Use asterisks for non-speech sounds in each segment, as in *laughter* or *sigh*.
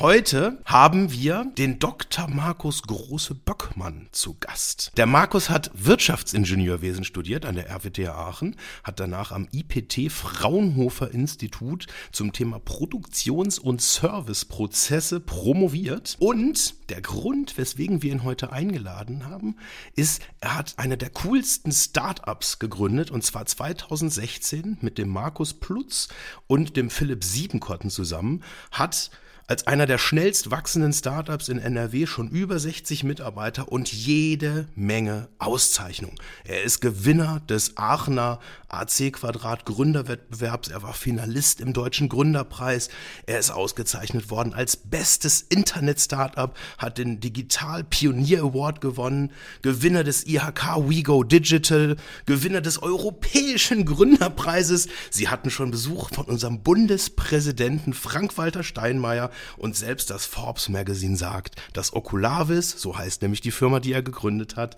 Heute haben wir den Dr. Markus Große Böckmann zu Gast. Der Markus hat Wirtschaftsingenieurwesen studiert an der RWTH Aachen, hat danach am IPT Fraunhofer Institut zum Thema Produktions- und Serviceprozesse promoviert. Und der Grund, weswegen wir ihn heute eingeladen haben, ist, er hat eine der coolsten Startups gegründet und zwar 2016 mit dem Markus Plutz und dem Philipp Siebenkotten zusammen, hat als einer der schnellst wachsenden Startups in NRW schon über 60 Mitarbeiter und jede Menge Auszeichnungen. Er ist Gewinner des Aachener AC Quadrat Gründerwettbewerbs. Er war Finalist im Deutschen Gründerpreis. Er ist ausgezeichnet worden als bestes Internet-Startup, hat den Digital Pionier Award gewonnen, Gewinner des IHK WeGo Digital, Gewinner des Europäischen Gründerpreises. Sie hatten schon Besuch von unserem Bundespräsidenten Frank-Walter Steinmeier und selbst das Forbes Magazine sagt, dass Oculavis, so heißt nämlich die Firma, die er gegründet hat,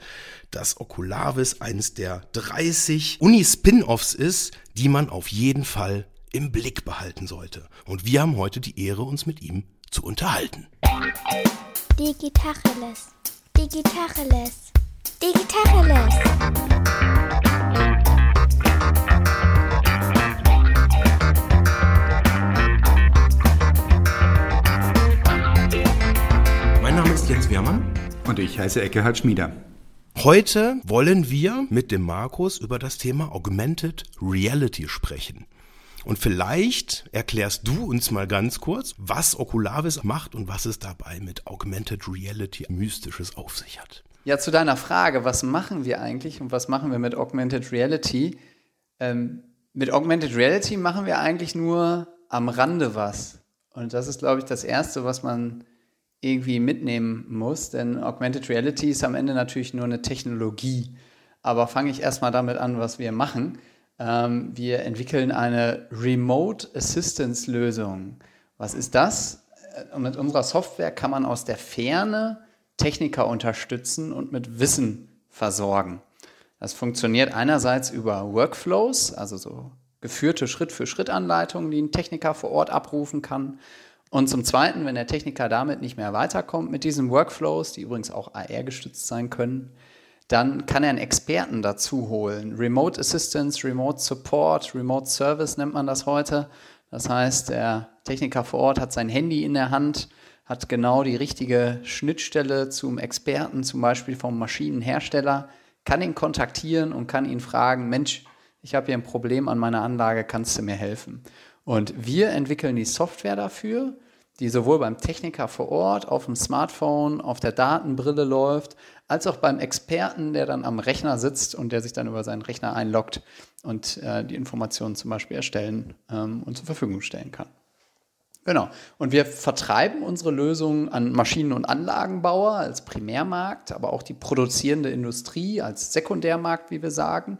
dass Oculavis eines der 30 Uni-Spin-Offs ist, die man auf jeden Fall im Blick behalten sollte. Und wir haben heute die Ehre, uns mit ihm zu unterhalten. Digitacheles. Digitacheles. Digitacheles. Jens Wehrmann. Und ich heiße Eckehard Schmieder. Heute wollen wir mit dem Markus über das Thema Augmented Reality sprechen. Und vielleicht erklärst du uns mal ganz kurz, was Oculavis macht und was es dabei mit Augmented Reality Mystisches auf sich hat. Ja, zu deiner Frage, was machen wir eigentlich und was machen wir mit Augmented Reality? Ähm, mit Augmented Reality machen wir eigentlich nur am Rande was. Und das ist, glaube ich, das Erste, was man irgendwie mitnehmen muss, denn Augmented Reality ist am Ende natürlich nur eine Technologie. Aber fange ich erstmal damit an, was wir machen. Ähm, wir entwickeln eine Remote Assistance Lösung. Was ist das? Und äh, mit unserer Software kann man aus der Ferne Techniker unterstützen und mit Wissen versorgen. Das funktioniert einerseits über Workflows, also so geführte Schritt-für-Schritt-Anleitungen, die ein Techniker vor Ort abrufen kann. Und zum Zweiten, wenn der Techniker damit nicht mehr weiterkommt mit diesen Workflows, die übrigens auch AR gestützt sein können, dann kann er einen Experten dazu holen. Remote Assistance, Remote Support, Remote Service nennt man das heute. Das heißt, der Techniker vor Ort hat sein Handy in der Hand, hat genau die richtige Schnittstelle zum Experten, zum Beispiel vom Maschinenhersteller, kann ihn kontaktieren und kann ihn fragen, Mensch, ich habe hier ein Problem an meiner Anlage, kannst du mir helfen? Und wir entwickeln die Software dafür, die sowohl beim Techniker vor Ort, auf dem Smartphone, auf der Datenbrille läuft, als auch beim Experten, der dann am Rechner sitzt und der sich dann über seinen Rechner einloggt und äh, die Informationen zum Beispiel erstellen ähm, und zur Verfügung stellen kann. Genau. Und wir vertreiben unsere Lösungen an Maschinen- und Anlagenbauer als Primärmarkt, aber auch die produzierende Industrie als Sekundärmarkt, wie wir sagen.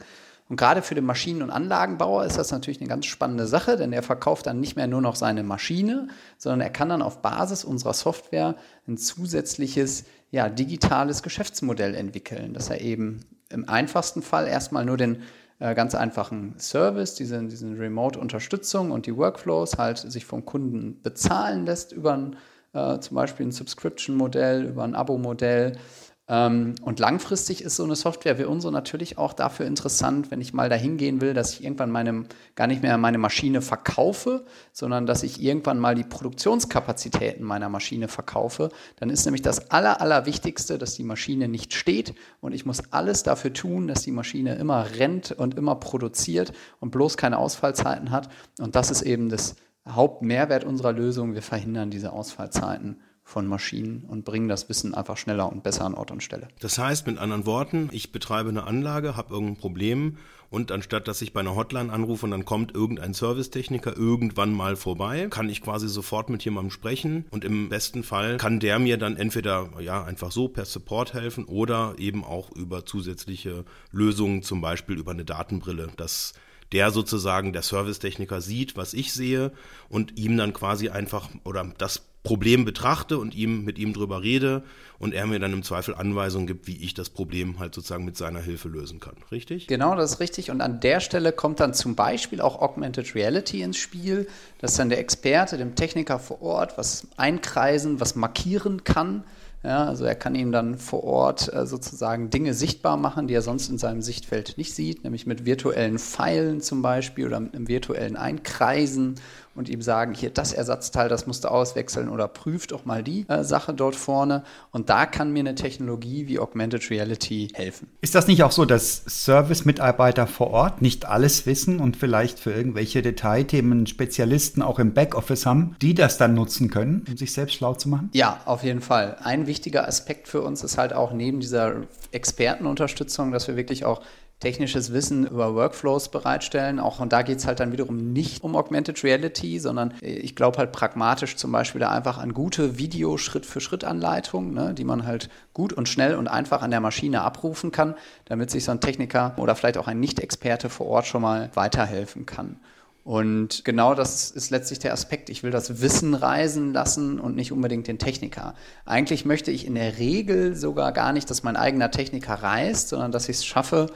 Und gerade für den Maschinen- und Anlagenbauer ist das natürlich eine ganz spannende Sache, denn er verkauft dann nicht mehr nur noch seine Maschine, sondern er kann dann auf Basis unserer Software ein zusätzliches ja, digitales Geschäftsmodell entwickeln, dass er eben im einfachsten Fall erstmal nur den äh, ganz einfachen Service, diese, diese Remote-Unterstützung und die Workflows halt sich vom Kunden bezahlen lässt über ein, äh, zum Beispiel ein Subscription-Modell, über ein Abo-Modell und langfristig ist so eine Software wie unsere natürlich auch dafür interessant, wenn ich mal dahin gehen will, dass ich irgendwann meine, gar nicht mehr meine Maschine verkaufe, sondern dass ich irgendwann mal die Produktionskapazitäten meiner Maschine verkaufe. Dann ist nämlich das Aller, Allerwichtigste, dass die Maschine nicht steht und ich muss alles dafür tun, dass die Maschine immer rennt und immer produziert und bloß keine Ausfallzeiten hat. Und das ist eben das Hauptmehrwert unserer Lösung. Wir verhindern diese Ausfallzeiten von Maschinen und bringen das Wissen einfach schneller und besser an Ort und Stelle. Das heißt mit anderen Worten, ich betreibe eine Anlage, habe irgendein Problem und anstatt dass ich bei einer Hotline anrufe und dann kommt irgendein Servicetechniker irgendwann mal vorbei, kann ich quasi sofort mit jemandem sprechen und im besten Fall kann der mir dann entweder ja einfach so per Support helfen oder eben auch über zusätzliche Lösungen, zum Beispiel über eine Datenbrille, dass der sozusagen der Servicetechniker sieht, was ich sehe und ihm dann quasi einfach oder das Problem betrachte und ihm mit ihm drüber rede und er mir dann im Zweifel Anweisungen gibt, wie ich das Problem halt sozusagen mit seiner Hilfe lösen kann. Richtig? Genau, das ist richtig. Und an der Stelle kommt dann zum Beispiel auch Augmented Reality ins Spiel, dass dann der Experte dem Techniker vor Ort was einkreisen, was markieren kann ja, also er kann ihm dann vor Ort äh, sozusagen Dinge sichtbar machen, die er sonst in seinem Sichtfeld nicht sieht, nämlich mit virtuellen Pfeilen zum Beispiel oder mit einem virtuellen Einkreisen und ihm sagen, hier das Ersatzteil, das musst du auswechseln oder prüft auch mal die äh, Sache dort vorne. Und da kann mir eine Technologie wie Augmented Reality helfen. Ist das nicht auch so, dass Service-Mitarbeiter vor Ort nicht alles wissen und vielleicht für irgendwelche Detailthemen Spezialisten auch im Backoffice haben, die das dann nutzen können, um sich selbst schlau zu machen? Ja, auf jeden Fall. Ein wichtiger Aspekt für uns ist halt auch neben dieser Expertenunterstützung, dass wir wirklich auch technisches Wissen über Workflows bereitstellen. Auch und da geht es halt dann wiederum nicht um Augmented Reality, sondern äh, ich glaube halt pragmatisch zum Beispiel da einfach an gute Video-Schritt-für-Schritt-Anleitungen, ne, die man halt gut und schnell und einfach an der Maschine abrufen kann, damit sich so ein Techniker oder vielleicht auch ein Nicht-Experte vor Ort schon mal weiterhelfen kann. Und genau das ist letztlich der Aspekt. Ich will das Wissen reisen lassen und nicht unbedingt den Techniker. Eigentlich möchte ich in der Regel sogar gar nicht, dass mein eigener Techniker reist, sondern dass ich es schaffe,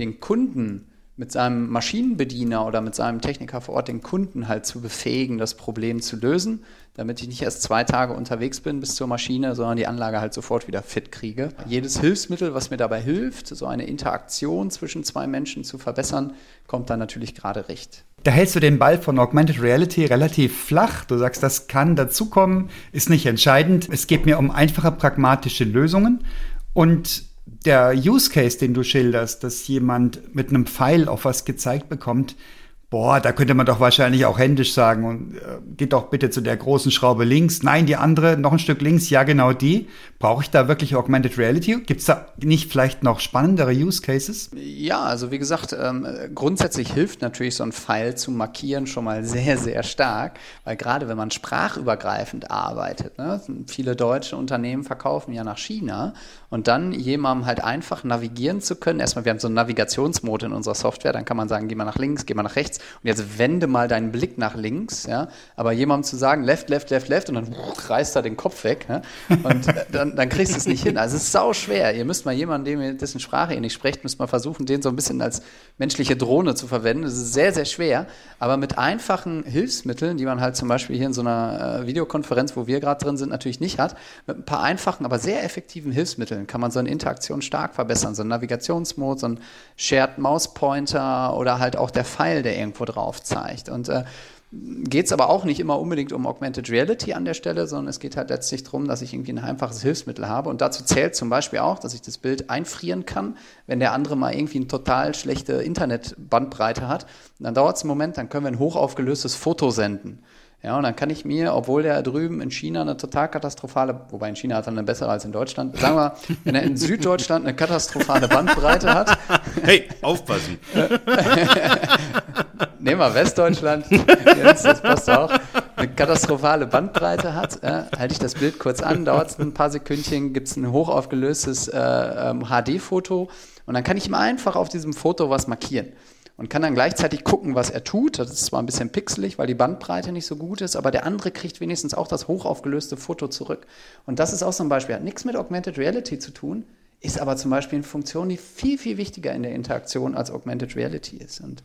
den Kunden mit seinem Maschinenbediener oder mit seinem Techniker vor Ort den Kunden halt zu befähigen, das Problem zu lösen, damit ich nicht erst zwei Tage unterwegs bin bis zur Maschine, sondern die Anlage halt sofort wieder fit kriege. Jedes Hilfsmittel, was mir dabei hilft, so eine Interaktion zwischen zwei Menschen zu verbessern, kommt dann natürlich gerade recht. Da hältst du den Ball von Augmented Reality relativ flach. Du sagst, das kann dazukommen, ist nicht entscheidend. Es geht mir um einfache, pragmatische Lösungen. Und der Use Case, den du schilderst, dass jemand mit einem Pfeil auf was gezeigt bekommt, boah, da könnte man doch wahrscheinlich auch händisch sagen und äh, geht doch bitte zu der großen Schraube links. Nein, die andere, noch ein Stück links, ja genau die. Brauche ich da wirklich Augmented Reality? Gibt es da nicht vielleicht noch spannendere Use Cases? Ja, also wie gesagt, ähm, grundsätzlich hilft natürlich so ein Pfeil zu markieren schon mal sehr, sehr stark, weil gerade wenn man sprachübergreifend arbeitet, ne, viele deutsche Unternehmen verkaufen ja nach China und dann jemandem halt einfach navigieren zu können. Erstmal, wir haben so einen Navigationsmode in unserer Software, dann kann man sagen, geh mal nach links, geh mal nach rechts und jetzt wende mal deinen Blick nach links, ja, aber jemandem zu sagen, left, left, left, left und dann reißt er den Kopf weg ja? und *laughs* dann, dann kriegst du es nicht hin. Also es ist sau schwer. Ihr müsst mal jemanden, dessen Sprache ihr nicht sprecht, müsst mal versuchen, den so ein bisschen als menschliche Drohne zu verwenden. Das ist sehr, sehr schwer, aber mit einfachen Hilfsmitteln, die man halt zum Beispiel hier in so einer äh, Videokonferenz, wo wir gerade drin sind, natürlich nicht hat, mit ein paar einfachen, aber sehr effektiven Hilfsmitteln kann man so eine Interaktion stark verbessern. So ein Navigationsmod, so ein Shared Mouse Pointer oder halt auch der Pfeil, der irgendwo drauf zeigt. Und äh, geht es aber auch nicht immer unbedingt um Augmented Reality an der Stelle, sondern es geht halt letztlich darum, dass ich irgendwie ein einfaches Hilfsmittel habe. Und dazu zählt zum Beispiel auch, dass ich das Bild einfrieren kann, wenn der andere mal irgendwie eine total schlechte Internetbandbreite hat. Und dann dauert es einen Moment, dann können wir ein hochaufgelöstes Foto senden. Ja, und dann kann ich mir, obwohl der drüben in China eine total katastrophale, wobei in China hat er eine bessere als in Deutschland, sagen wir, wenn er in Süddeutschland eine katastrophale Bandbreite hat. *laughs* Hey, aufpassen. *laughs* Nehmen wir Westdeutschland, Jens, das passt auch, eine katastrophale Bandbreite hat, äh, halte ich das Bild kurz an, dauert es ein paar Sekündchen, gibt es ein hochaufgelöstes äh, ähm, HD-Foto und dann kann ich ihm einfach auf diesem Foto was markieren und kann dann gleichzeitig gucken, was er tut. Das ist zwar ein bisschen pixelig, weil die Bandbreite nicht so gut ist, aber der andere kriegt wenigstens auch das hochaufgelöste Foto zurück. Und das ist auch so ein Beispiel, hat nichts mit Augmented Reality zu tun, ist aber zum Beispiel eine Funktion, die viel, viel wichtiger in der Interaktion als Augmented Reality ist. Und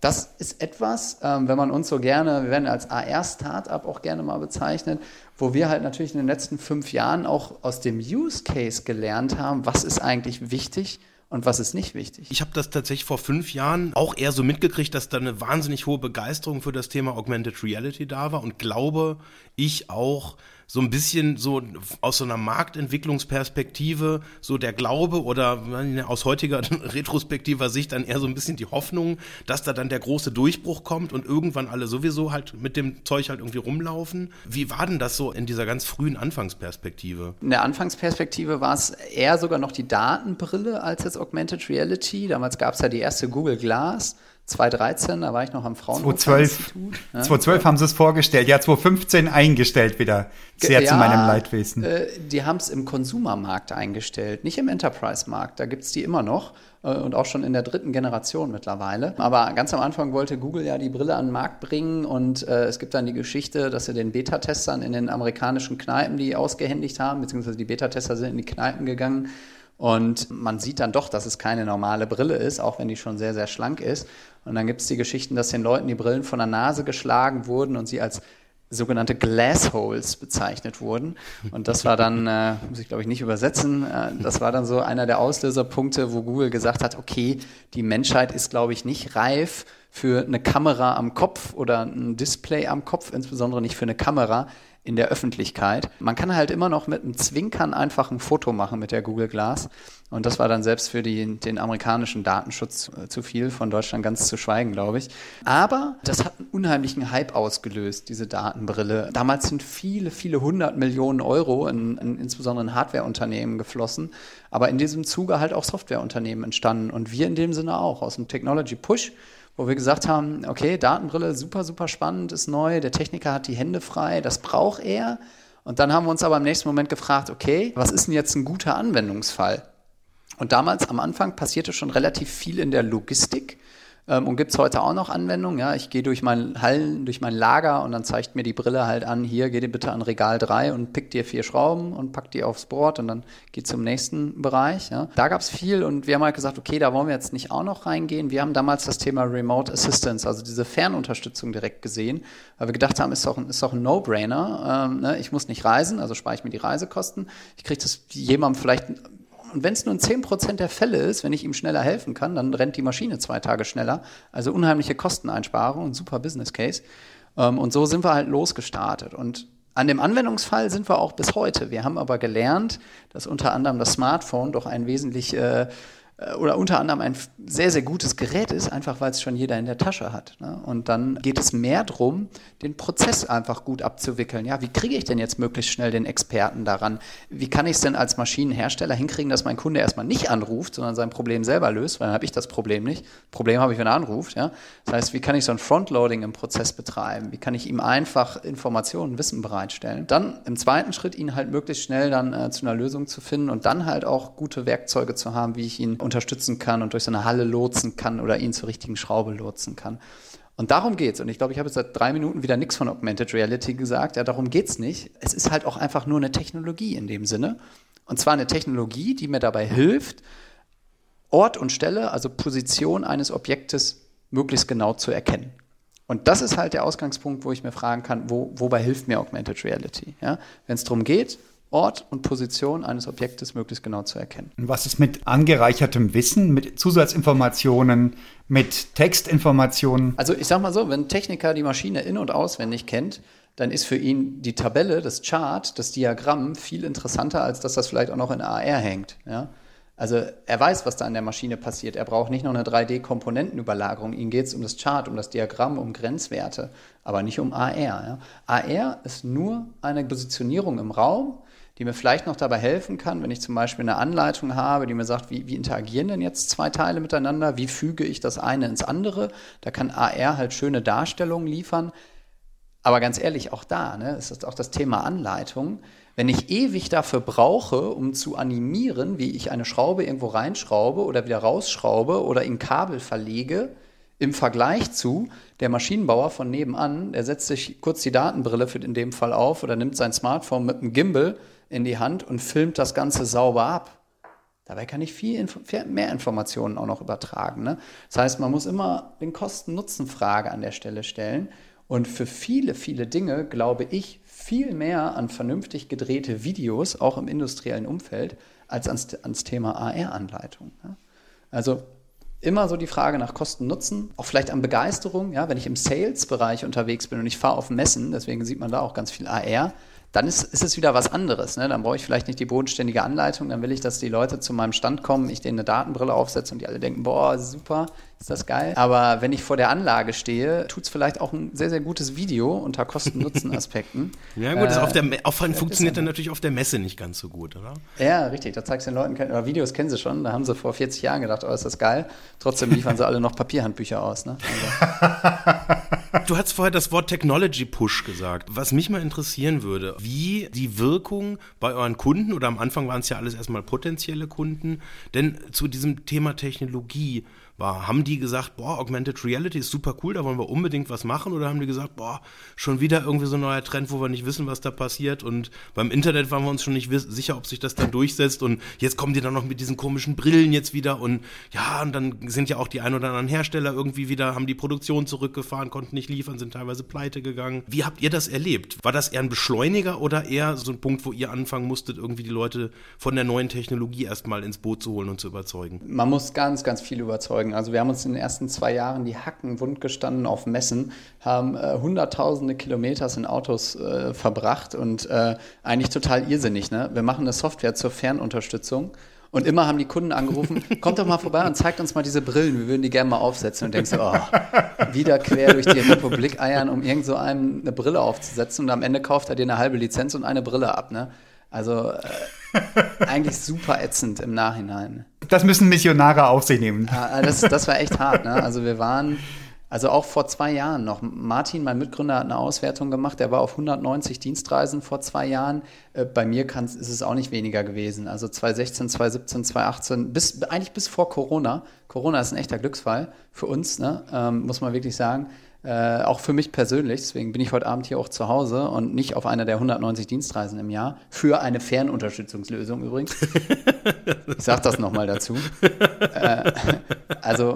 das ist etwas, ähm, wenn man uns so gerne, wir werden als AR-Startup auch gerne mal bezeichnet, wo wir halt natürlich in den letzten fünf Jahren auch aus dem Use Case gelernt haben, was ist eigentlich wichtig und was ist nicht wichtig. Ich habe das tatsächlich vor fünf Jahren auch eher so mitgekriegt, dass da eine wahnsinnig hohe Begeisterung für das Thema Augmented Reality da war und glaube ich auch, so ein bisschen so aus so einer Marktentwicklungsperspektive so der Glaube oder aus heutiger *laughs* retrospektiver Sicht dann eher so ein bisschen die Hoffnung, dass da dann der große Durchbruch kommt und irgendwann alle sowieso halt mit dem Zeug halt irgendwie rumlaufen. Wie war denn das so in dieser ganz frühen Anfangsperspektive? In der Anfangsperspektive war es eher sogar noch die Datenbrille als jetzt Augmented Reality. Damals gab es ja die erste Google Glass. 2013, da war ich noch am Fraunhofer 2012, Institut. Ja. 2012 haben sie es vorgestellt, ja 2015 eingestellt wieder. Sehr Ja, zu meinem Leidwesen. Äh, die haben es im Konsumermarkt eingestellt, nicht im Enterprise-Markt. Da gibt es die immer noch äh, und auch schon in der dritten Generation mittlerweile. Aber ganz am Anfang wollte Google ja die Brille an den Markt bringen und äh, es gibt dann die Geschichte, dass sie den Beta-Testern in den amerikanischen Kneipen die ausgehändigt haben, beziehungsweise die Beta-Tester sind in die Kneipen gegangen. Und man sieht dann doch, dass es keine normale Brille ist, auch wenn die schon sehr, sehr schlank ist. Und dann gibt es die Geschichten, dass den Leuten die Brillen von der Nase geschlagen wurden und sie als sogenannte Glassholes bezeichnet wurden. Und das war dann, äh, muss ich glaube ich nicht übersetzen, äh, das war dann so einer der Auslöserpunkte, wo Google gesagt hat, okay, die Menschheit ist glaube ich nicht reif für eine Kamera am Kopf oder ein Display am Kopf, insbesondere nicht für eine Kamera in der Öffentlichkeit. Man kann halt immer noch mit einem Zwinkern einfach ein Foto machen mit der Google Glass. Und das war dann selbst für die, den amerikanischen Datenschutz äh, zu viel, von Deutschland ganz zu schweigen, glaube ich. Aber das hat einen unheimlichen Hype ausgelöst, diese Datenbrille. Damals sind viele, viele hundert Millionen Euro in, in insbesondere in Hardwareunternehmen geflossen, aber in diesem Zuge halt auch Softwareunternehmen entstanden und wir in dem Sinne auch aus dem Technology Push wo wir gesagt haben, okay, Datenbrille, super, super spannend, ist neu, der Techniker hat die Hände frei, das braucht er. Und dann haben wir uns aber im nächsten Moment gefragt, okay, was ist denn jetzt ein guter Anwendungsfall? Und damals am Anfang passierte schon relativ viel in der Logistik. Ähm, und gibt es heute auch noch Anwendungen? Ja, ich gehe durch mein Hallen, durch mein Lager und dann zeigt mir die Brille halt an, hier, geh dir bitte an Regal 3 und pick dir vier Schrauben und pack die aufs Board und dann geht zum nächsten Bereich. Ja. Da gab es viel und wir haben halt gesagt, okay, da wollen wir jetzt nicht auch noch reingehen. Wir haben damals das Thema Remote Assistance, also diese Fernunterstützung direkt gesehen, weil wir gedacht haben, ist doch ein, ist doch ein No-Brainer. Ähm, ne? Ich muss nicht reisen, also spare ich mir die Reisekosten. Ich kriege das jemandem vielleicht und wenn es nur in 10% der Fälle ist, wenn ich ihm schneller helfen kann, dann rennt die Maschine zwei Tage schneller. Also unheimliche Kosteneinsparung und super Business Case. Ähm, und so sind wir halt losgestartet. Und an dem Anwendungsfall sind wir auch bis heute. Wir haben aber gelernt, dass unter anderem das Smartphone doch ein wesentlich äh, oder unter anderem ein sehr, sehr gutes Gerät ist, einfach weil es schon jeder in der Tasche hat. Ne? Und dann geht es mehr darum, den Prozess einfach gut abzuwickeln. Ja, wie kriege ich denn jetzt möglichst schnell den Experten daran? Wie kann ich es denn als Maschinenhersteller hinkriegen, dass mein Kunde erstmal nicht anruft, sondern sein Problem selber löst, weil dann habe ich das Problem nicht. Problem habe ich, wenn er anruft. Ja? Das heißt, wie kann ich so ein Frontloading im Prozess betreiben? Wie kann ich ihm einfach Informationen, Wissen bereitstellen? Dann im zweiten Schritt ihn halt möglichst schnell dann äh, zu einer Lösung zu finden und dann halt auch gute Werkzeuge zu haben, wie ich ihn unterstützen kann und durch so eine Halle lotsen kann oder ihn zur richtigen Schraube lotsen kann. Und darum geht's. Und ich glaube, ich habe jetzt seit drei Minuten wieder nichts von Augmented Reality gesagt. Ja, darum geht's nicht. Es ist halt auch einfach nur eine Technologie in dem Sinne. Und zwar eine Technologie, die mir dabei hilft, Ort und Stelle, also Position eines Objektes möglichst genau zu erkennen. Und das ist halt der Ausgangspunkt, wo ich mir fragen kann, wo, wobei hilft mir Augmented Reality? Ja? Wenn es darum geht, Ort und Position eines Objektes möglichst genau zu erkennen. Und was ist mit angereichertem Wissen, mit Zusatzinformationen, mit Textinformationen? Also ich sag mal so, wenn ein Techniker die Maschine in- und auswendig kennt, dann ist für ihn die Tabelle, das Chart, das Diagramm viel interessanter, als dass das vielleicht auch noch in AR hängt. Ja? Also er weiß, was da an der Maschine passiert. Er braucht nicht noch eine 3D-Komponentenüberlagerung. Ihm geht es um das Chart, um das Diagramm, um Grenzwerte, aber nicht um AR. Ja? AR ist nur eine Positionierung im Raum, die mir vielleicht noch dabei helfen kann, wenn ich zum Beispiel eine Anleitung habe, die mir sagt, wie, wie interagieren denn jetzt zwei Teile miteinander, wie füge ich das eine ins andere. Da kann AR halt schöne Darstellungen liefern. Aber ganz ehrlich, auch da ne, ist das auch das Thema Anleitung. Wenn ich ewig dafür brauche, um zu animieren, wie ich eine Schraube irgendwo reinschraube oder wieder rausschraube oder in Kabel verlege, im Vergleich zu der Maschinenbauer von nebenan, der setzt sich kurz die Datenbrille für in dem Fall auf oder nimmt sein Smartphone mit einem Gimbal in die Hand und filmt das Ganze sauber ab. Dabei kann ich viel mehr Informationen auch noch übertragen. Ne? Das heißt, man muss immer den Kosten-Nutzen-Frage an der Stelle stellen. Und für viele, viele Dinge glaube ich viel mehr an vernünftig gedrehte Videos, auch im industriellen Umfeld, als ans, ans Thema AR-Anleitung. Ne? Also immer so die Frage nach Kosten-Nutzen, auch vielleicht an Begeisterung. Ja, wenn ich im Sales-Bereich unterwegs bin und ich fahre auf Messen, deswegen sieht man da auch ganz viel AR, dann ist, ist es wieder was anderes. Ne? Dann brauche ich vielleicht nicht die bodenständige Anleitung, dann will ich, dass die Leute zu meinem Stand kommen, ich denen eine Datenbrille aufsetze und die alle denken, boah, super, ist das geil. Aber wenn ich vor der Anlage stehe, tut es vielleicht auch ein sehr, sehr gutes Video unter Kosten-Nutzen-Aspekten. *laughs* ja gut, äh, auf der auf, funktioniert dann natürlich auf der Messe nicht ganz so gut, oder? Ja, richtig. Da zeigst du den Leuten, oder Videos kennen sie schon, da haben sie vor 40 Jahren gedacht, oh, ist das geil. Trotzdem liefern sie alle noch Papierhandbücher aus. Ne? *laughs* Also. Du hast vorher das Wort Technology Push gesagt. Was mich mal interessieren würde, wie die Wirkung bei euren Kunden, oder am Anfang waren es ja alles erstmal potenzielle Kunden, denn zu diesem Thema Technologie war. Haben die gesagt, boah, Augmented Reality ist super cool, da wollen wir unbedingt was machen? Oder haben die gesagt, boah, schon wieder irgendwie so ein neuer Trend, wo wir nicht wissen, was da passiert? Und beim Internet waren wir uns schon nicht sicher, ob sich das dann durchsetzt. Und jetzt kommen die dann noch mit diesen komischen Brillen jetzt wieder. Und ja, und dann sind ja auch die ein oder anderen Hersteller irgendwie wieder, haben die Produktion zurückgefahren, konnten nicht liefern, sind teilweise pleite gegangen. Wie habt ihr das erlebt? War das eher ein Beschleuniger oder eher so ein Punkt, wo ihr anfangen musstet, irgendwie die Leute von der neuen Technologie erstmal ins Boot zu holen und zu überzeugen? Man muss ganz, ganz viel überzeugen überzeugen. Also wir haben uns in den ersten zwei Jahren die Hacken wund gestanden auf Messen, haben äh, hunderttausende Kilometer in Autos äh, verbracht und äh, eigentlich total irrsinnig. Ne? Wir machen eine Software zur Fernunterstützung. Und immer haben die Kunden angerufen, *laughs* kommt doch mal vorbei und zeigt uns mal diese Brillen, wir würden die gerne mal aufsetzen. Und denkst du, oh, wieder quer durch die Republik eiern, um irgend so einem eine Brille aufzusetzen. Und am Ende kauft er dir eine halbe Lizenz und eine Brille ab. Ne? Also äh, eigentlich super ätzend im Nachhinein. Das müssen Missionare auf sich nehmen. Ja, das, das war echt hart. Ne? Also wir waren, also auch vor zwei Jahren noch. Martin, mein Mitgründer, hat eine Auswertung gemacht. Der war auf 190 Dienstreisen vor zwei Jahren. Äh, bei mir ist es auch nicht weniger gewesen. Also 2016, 2017, 2018, bis, eigentlich bis vor Corona. Corona ist ein echter Glücksfall für uns, ne? ähm, muss man wirklich sagen. Äh, auch für mich persönlich, deswegen bin ich heute Abend hier auch zu Hause und nicht auf einer der 190 Dienstreisen im Jahr. Für eine Fernunterstützungslösung übrigens. *laughs* ich sage das nochmal dazu. äh, also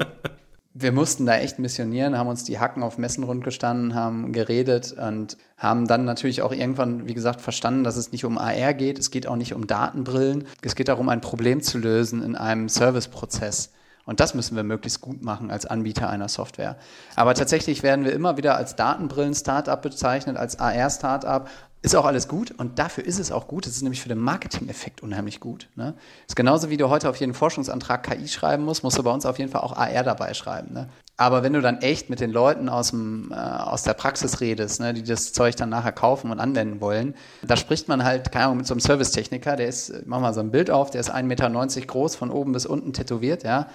wir mussten da echt missionieren, haben uns die Hacken auf Messen rundgestanden, haben geredet und haben dann natürlich auch irgendwann, wie gesagt, verstanden, dass es nicht um AR geht, es geht auch nicht um Datenbrillen, es geht darum, ein Problem zu lösen in einem Serviceprozess. Und das müssen wir möglichst gut machen als Anbieter einer Software. Aber tatsächlich werden wir immer wieder als Datenbrillen-Startup bezeichnet, als AR-Startup. Ist auch alles gut und dafür ist es auch gut. Es ist nämlich für den Marketing-Effekt unheimlich gut. Ne? Ist genauso wie du heute auf jeden Forschungsantrag KI schreiben musst, musst du bei uns auf jeden Fall auch AR dabei schreiben. Ne? Aber wenn du dann echt mit den Leuten aus, dem, äh, aus der Praxis redest, ne, die das Zeug dann nachher kaufen und anwenden wollen, da spricht man halt, keine Ahnung, mit so einem Servicetechniker, der ist, mach mal so ein Bild auf, der ist 1,90 Meter groß, von oben bis unten tätowiert, ja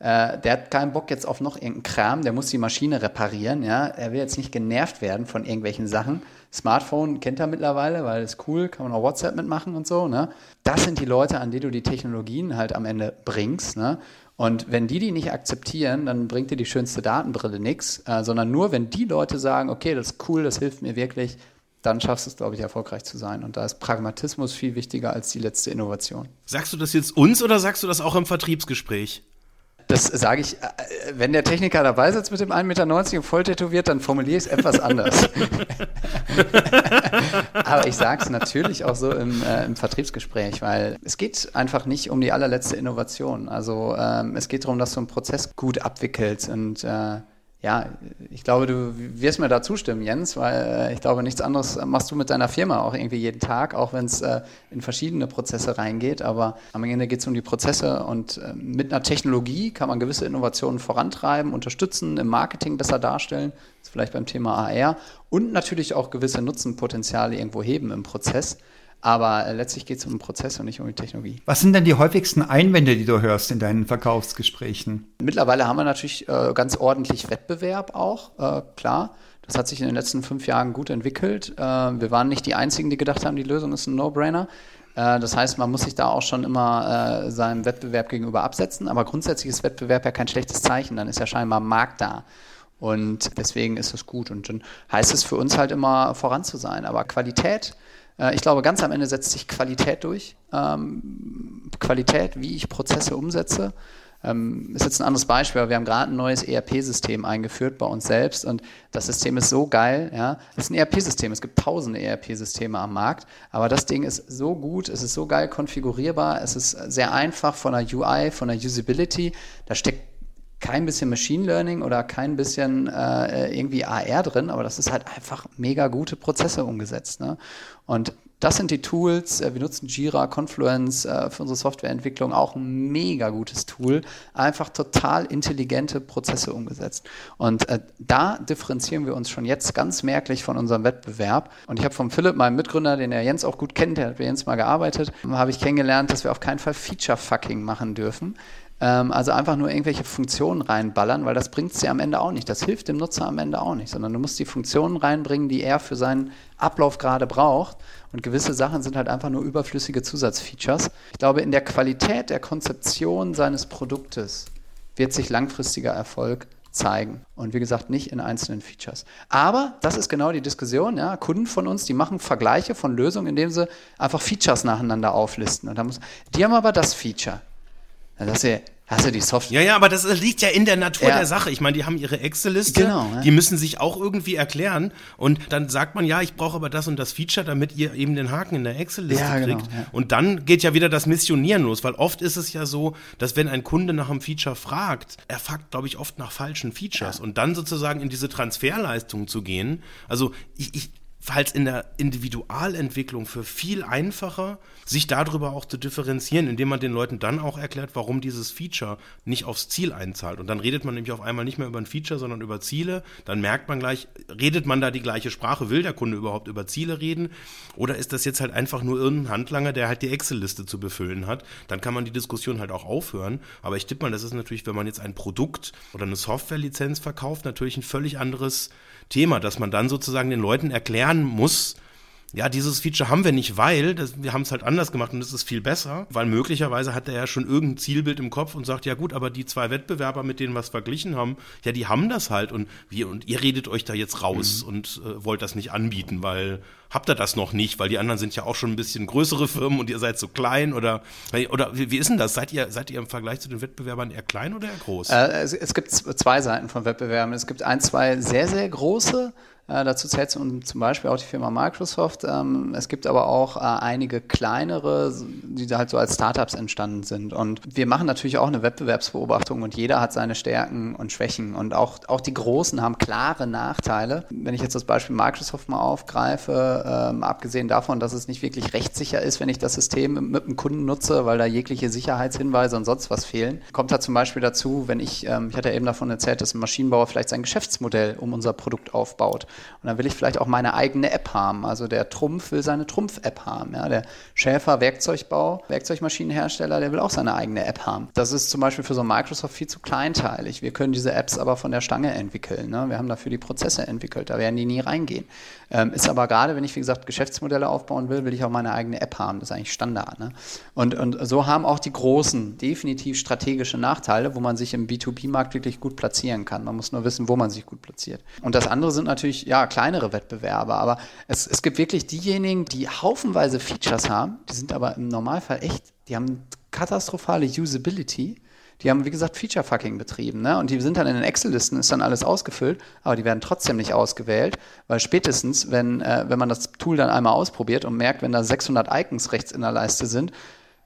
äh, der hat keinen Bock jetzt auf noch irgendeinen Kram, der muss die Maschine reparieren, ja. Er will jetzt nicht genervt werden von irgendwelchen Sachen. Smartphone kennt er mittlerweile, weil es cool, kann man auch WhatsApp mitmachen und so, ne. Das sind die Leute, an die du die Technologien halt am Ende bringst, ne. Und wenn die die nicht akzeptieren, dann bringt dir die schönste Datenbrille nichts, äh, sondern nur, wenn die Leute sagen, okay, das ist cool, das hilft mir wirklich, dann schaffst du es, glaube ich, erfolgreich zu sein. Und da ist Pragmatismus viel wichtiger als die letzte Innovation. Sagst du das jetzt uns oder sagst du das auch im Vertriebsgespräch? Das sage ich, äh, wenn der Techniker dabei sitzt mit dem 1,90 Meter und voll tätowiert, dann formuliere ich es etwas anders. *laughs* Aber ich sage es natürlich auch so im, äh, im, Vertriebsgespräch, weil es geht einfach nicht um die allerletzte Innovation. Also ähm, es geht darum, dass du einen Prozess gut abwickelst und äh, ja, ich glaube, du wirst mir da zustimmen, Jens, weil äh, ich glaube, nichts anderes machst du mit deiner Firma auch irgendwie jeden Tag, auch wenn es äh, in verschiedene Prozesse reingeht. Aber am Ende geht es um die Prozesse und äh, mit einer Technologie kann man gewisse Innovationen vorantreiben, unterstützen, im Marketing besser darstellen, das ist vielleicht beim Thema AR und natürlich auch gewisse Nutzenpotenziale irgendwo heben im Prozess. Aber äh, letztlich geht es um den Prozess und nicht um die Technologie. Was sind denn die häufigsten Einwände, die du hörst in deinen Verkaufsgesprächen? Mittlerweile haben wir natürlich äh, ganz ordentlich Wettbewerb auch, äh, klar. Das hat sich in den letzten fünf Jahren gut entwickelt. Äh, wir waren nicht die Einzigen, die gedacht haben, die Lösung ist ein No-Brainer. Äh, das heißt, man muss sich da auch schon immer äh, seinem Wettbewerb gegenüber absetzen. Aber grundsätzlich ist Wettbewerb ja kein schlechtes Zeichen. Dann ist ja scheinbar Markt da. Und deswegen ist es gut. Und dann heißt es für uns halt immer voran zu sein. Aber Qualität ich glaube, ganz am Ende setzt sich Qualität durch. Ähm, Qualität, wie ich Prozesse umsetze. Ähm, ist jetzt ein anderes Beispiel, wir haben gerade ein neues ERP-System eingeführt bei uns selbst und das System ist so geil. Ja, es ist ein ERP-System, es gibt tausende ERP-Systeme am Markt, aber das Ding ist so gut, es ist so geil konfigurierbar, es ist sehr einfach von der UI, von der Usability. Da steckt kein bisschen Machine Learning oder kein bisschen äh, irgendwie AR drin, aber das ist halt einfach mega gute Prozesse umgesetzt. Ne? Und Das sind die Tools. Äh, wir nutzen Jira, Confluence äh, für unsere Softwareentwicklung, auch ein mega gutes Tool. Einfach total intelligente Prozesse umgesetzt. Und äh, da differenzieren wir uns schon jetzt ganz merklich von unserem Wettbewerb. Und ich habe von Philipp, meinem Mitgründer, den der Jens auch gut kennt, der hat bei Jens mal gearbeitet, habe ich kennengelernt, dass wir auf keinen Fall Feature-Fucking machen dürfen. Ähm, also einfach nur irgendwelche Funktionen reinballern, weil das bringt es dir am Ende auch nicht. Das hilft dem Nutzer am Ende auch nicht, sondern du musst die Funktionen reinbringen, die er für seinen Ablauf gerade braucht. Und gewisse Sachen sind halt einfach nur überflüssige Zusatzfeatures. Ich glaube, in der Qualität der Konzeption seines Produktes wird sich langfristiger Erfolg zeigen. Und wie gesagt, nicht in einzelnen Features. Aber das ist genau die Diskussion. Ja? Kunden von uns, die machen Vergleiche von Lösungen, indem sie einfach Features nacheinander auflisten. Und da muss, die haben aber das Feature. Das ist ja Hast du die Software? Ja, ja, aber das liegt ja in der Natur ja. der Sache. Ich meine, die haben ihre Excel-Liste, genau, ja. die müssen sich auch irgendwie erklären. Und dann sagt man, ja, ich brauche aber das und das Feature, damit ihr eben den Haken in der Excel-Liste ja, genau, kriegt. Und dann geht ja wieder das Missionieren los, weil oft ist es ja so, dass wenn ein Kunde nach einem Feature fragt, er fragt, glaube ich, oft nach falschen Features. Und dann sozusagen in diese Transferleistung zu gehen. Also ich, ich falls in der Individualentwicklung für viel einfacher, sich darüber auch zu differenzieren, indem man den Leuten dann auch erklärt, warum dieses Feature nicht aufs Ziel einzahlt. Und dann redet man nämlich auf einmal nicht mehr über ein Feature, sondern über Ziele. Dann merkt man gleich, redet man da die gleiche Sprache? Will der Kunde überhaupt über Ziele reden? Oder ist das jetzt halt einfach nur irgendein Handlanger, der halt die Excel-Liste zu befüllen hat? Dann kann man die Diskussion halt auch aufhören. Aber ich tippe mal, das ist natürlich, wenn man jetzt ein Produkt oder eine Software-Lizenz verkauft, natürlich ein völlig anderes Thema, dass man dann sozusagen den Leuten erklären muss, ja, dieses Feature haben wir nicht, weil das, wir haben es halt anders gemacht und es ist viel besser, weil möglicherweise hat er ja schon irgendein Zielbild im Kopf und sagt, ja gut, aber die zwei Wettbewerber, mit denen wir es verglichen haben, ja, die haben das halt und wir und ihr redet euch da jetzt raus mhm. und äh, wollt das nicht anbieten, weil habt ihr das noch nicht, weil die anderen sind ja auch schon ein bisschen größere Firmen und ihr seid so klein oder oder wie, wie ist denn das? Seid ihr seid ihr im Vergleich zu den Wettbewerbern eher klein oder eher groß? Äh, es, es gibt zwei Seiten von Wettbewerben. Es gibt ein, zwei sehr sehr große äh, dazu zählt zum Beispiel auch die Firma Microsoft. Ähm, es gibt aber auch äh, einige kleinere, die halt so als Startups entstanden sind. Und wir machen natürlich auch eine Wettbewerbsbeobachtung und jeder hat seine Stärken und Schwächen. Und auch, auch die Großen haben klare Nachteile. Wenn ich jetzt das Beispiel Microsoft mal aufgreife, ähm, abgesehen davon, dass es nicht wirklich rechtssicher ist, wenn ich das System mit einem Kunden nutze, weil da jegliche Sicherheitshinweise und sonst was fehlen, kommt da zum Beispiel dazu, wenn ich, ähm, ich hatte ja eben davon erzählt, dass ein Maschinenbauer vielleicht sein Geschäftsmodell um unser Produkt aufbaut. Und dann will ich vielleicht auch meine eigene App haben. Also der Trumpf will seine Trumpf-App haben. Ja? Der Schäfer Werkzeugbau, Werkzeugmaschinenhersteller, der will auch seine eigene App haben. Das ist zum Beispiel für so Microsoft viel zu kleinteilig. Wir können diese Apps aber von der Stange entwickeln. Ne? Wir haben dafür die Prozesse entwickelt. Da werden die nie reingehen. Ähm, ist aber gerade, wenn ich, wie gesagt, Geschäftsmodelle aufbauen will, will ich auch meine eigene App haben. Das ist eigentlich Standard. Ne? Und, und so haben auch die Großen definitiv strategische Nachteile, wo man sich im B2B-Markt wirklich gut platzieren kann. Man muss nur wissen, wo man sich gut platziert. Und das andere sind natürlich, ja, kleinere Wettbewerbe. Aber es, es gibt wirklich diejenigen, die haufenweise Features haben, die sind aber im Normalfall echt, die haben katastrophale Usability die haben, wie gesagt, Feature-Fucking betrieben. Ne? Und die sind dann in den Excel-Listen, ist dann alles ausgefüllt, aber die werden trotzdem nicht ausgewählt, weil spätestens, wenn, äh, wenn man das Tool dann einmal ausprobiert und merkt, wenn da 600 Icons rechts in der Leiste sind,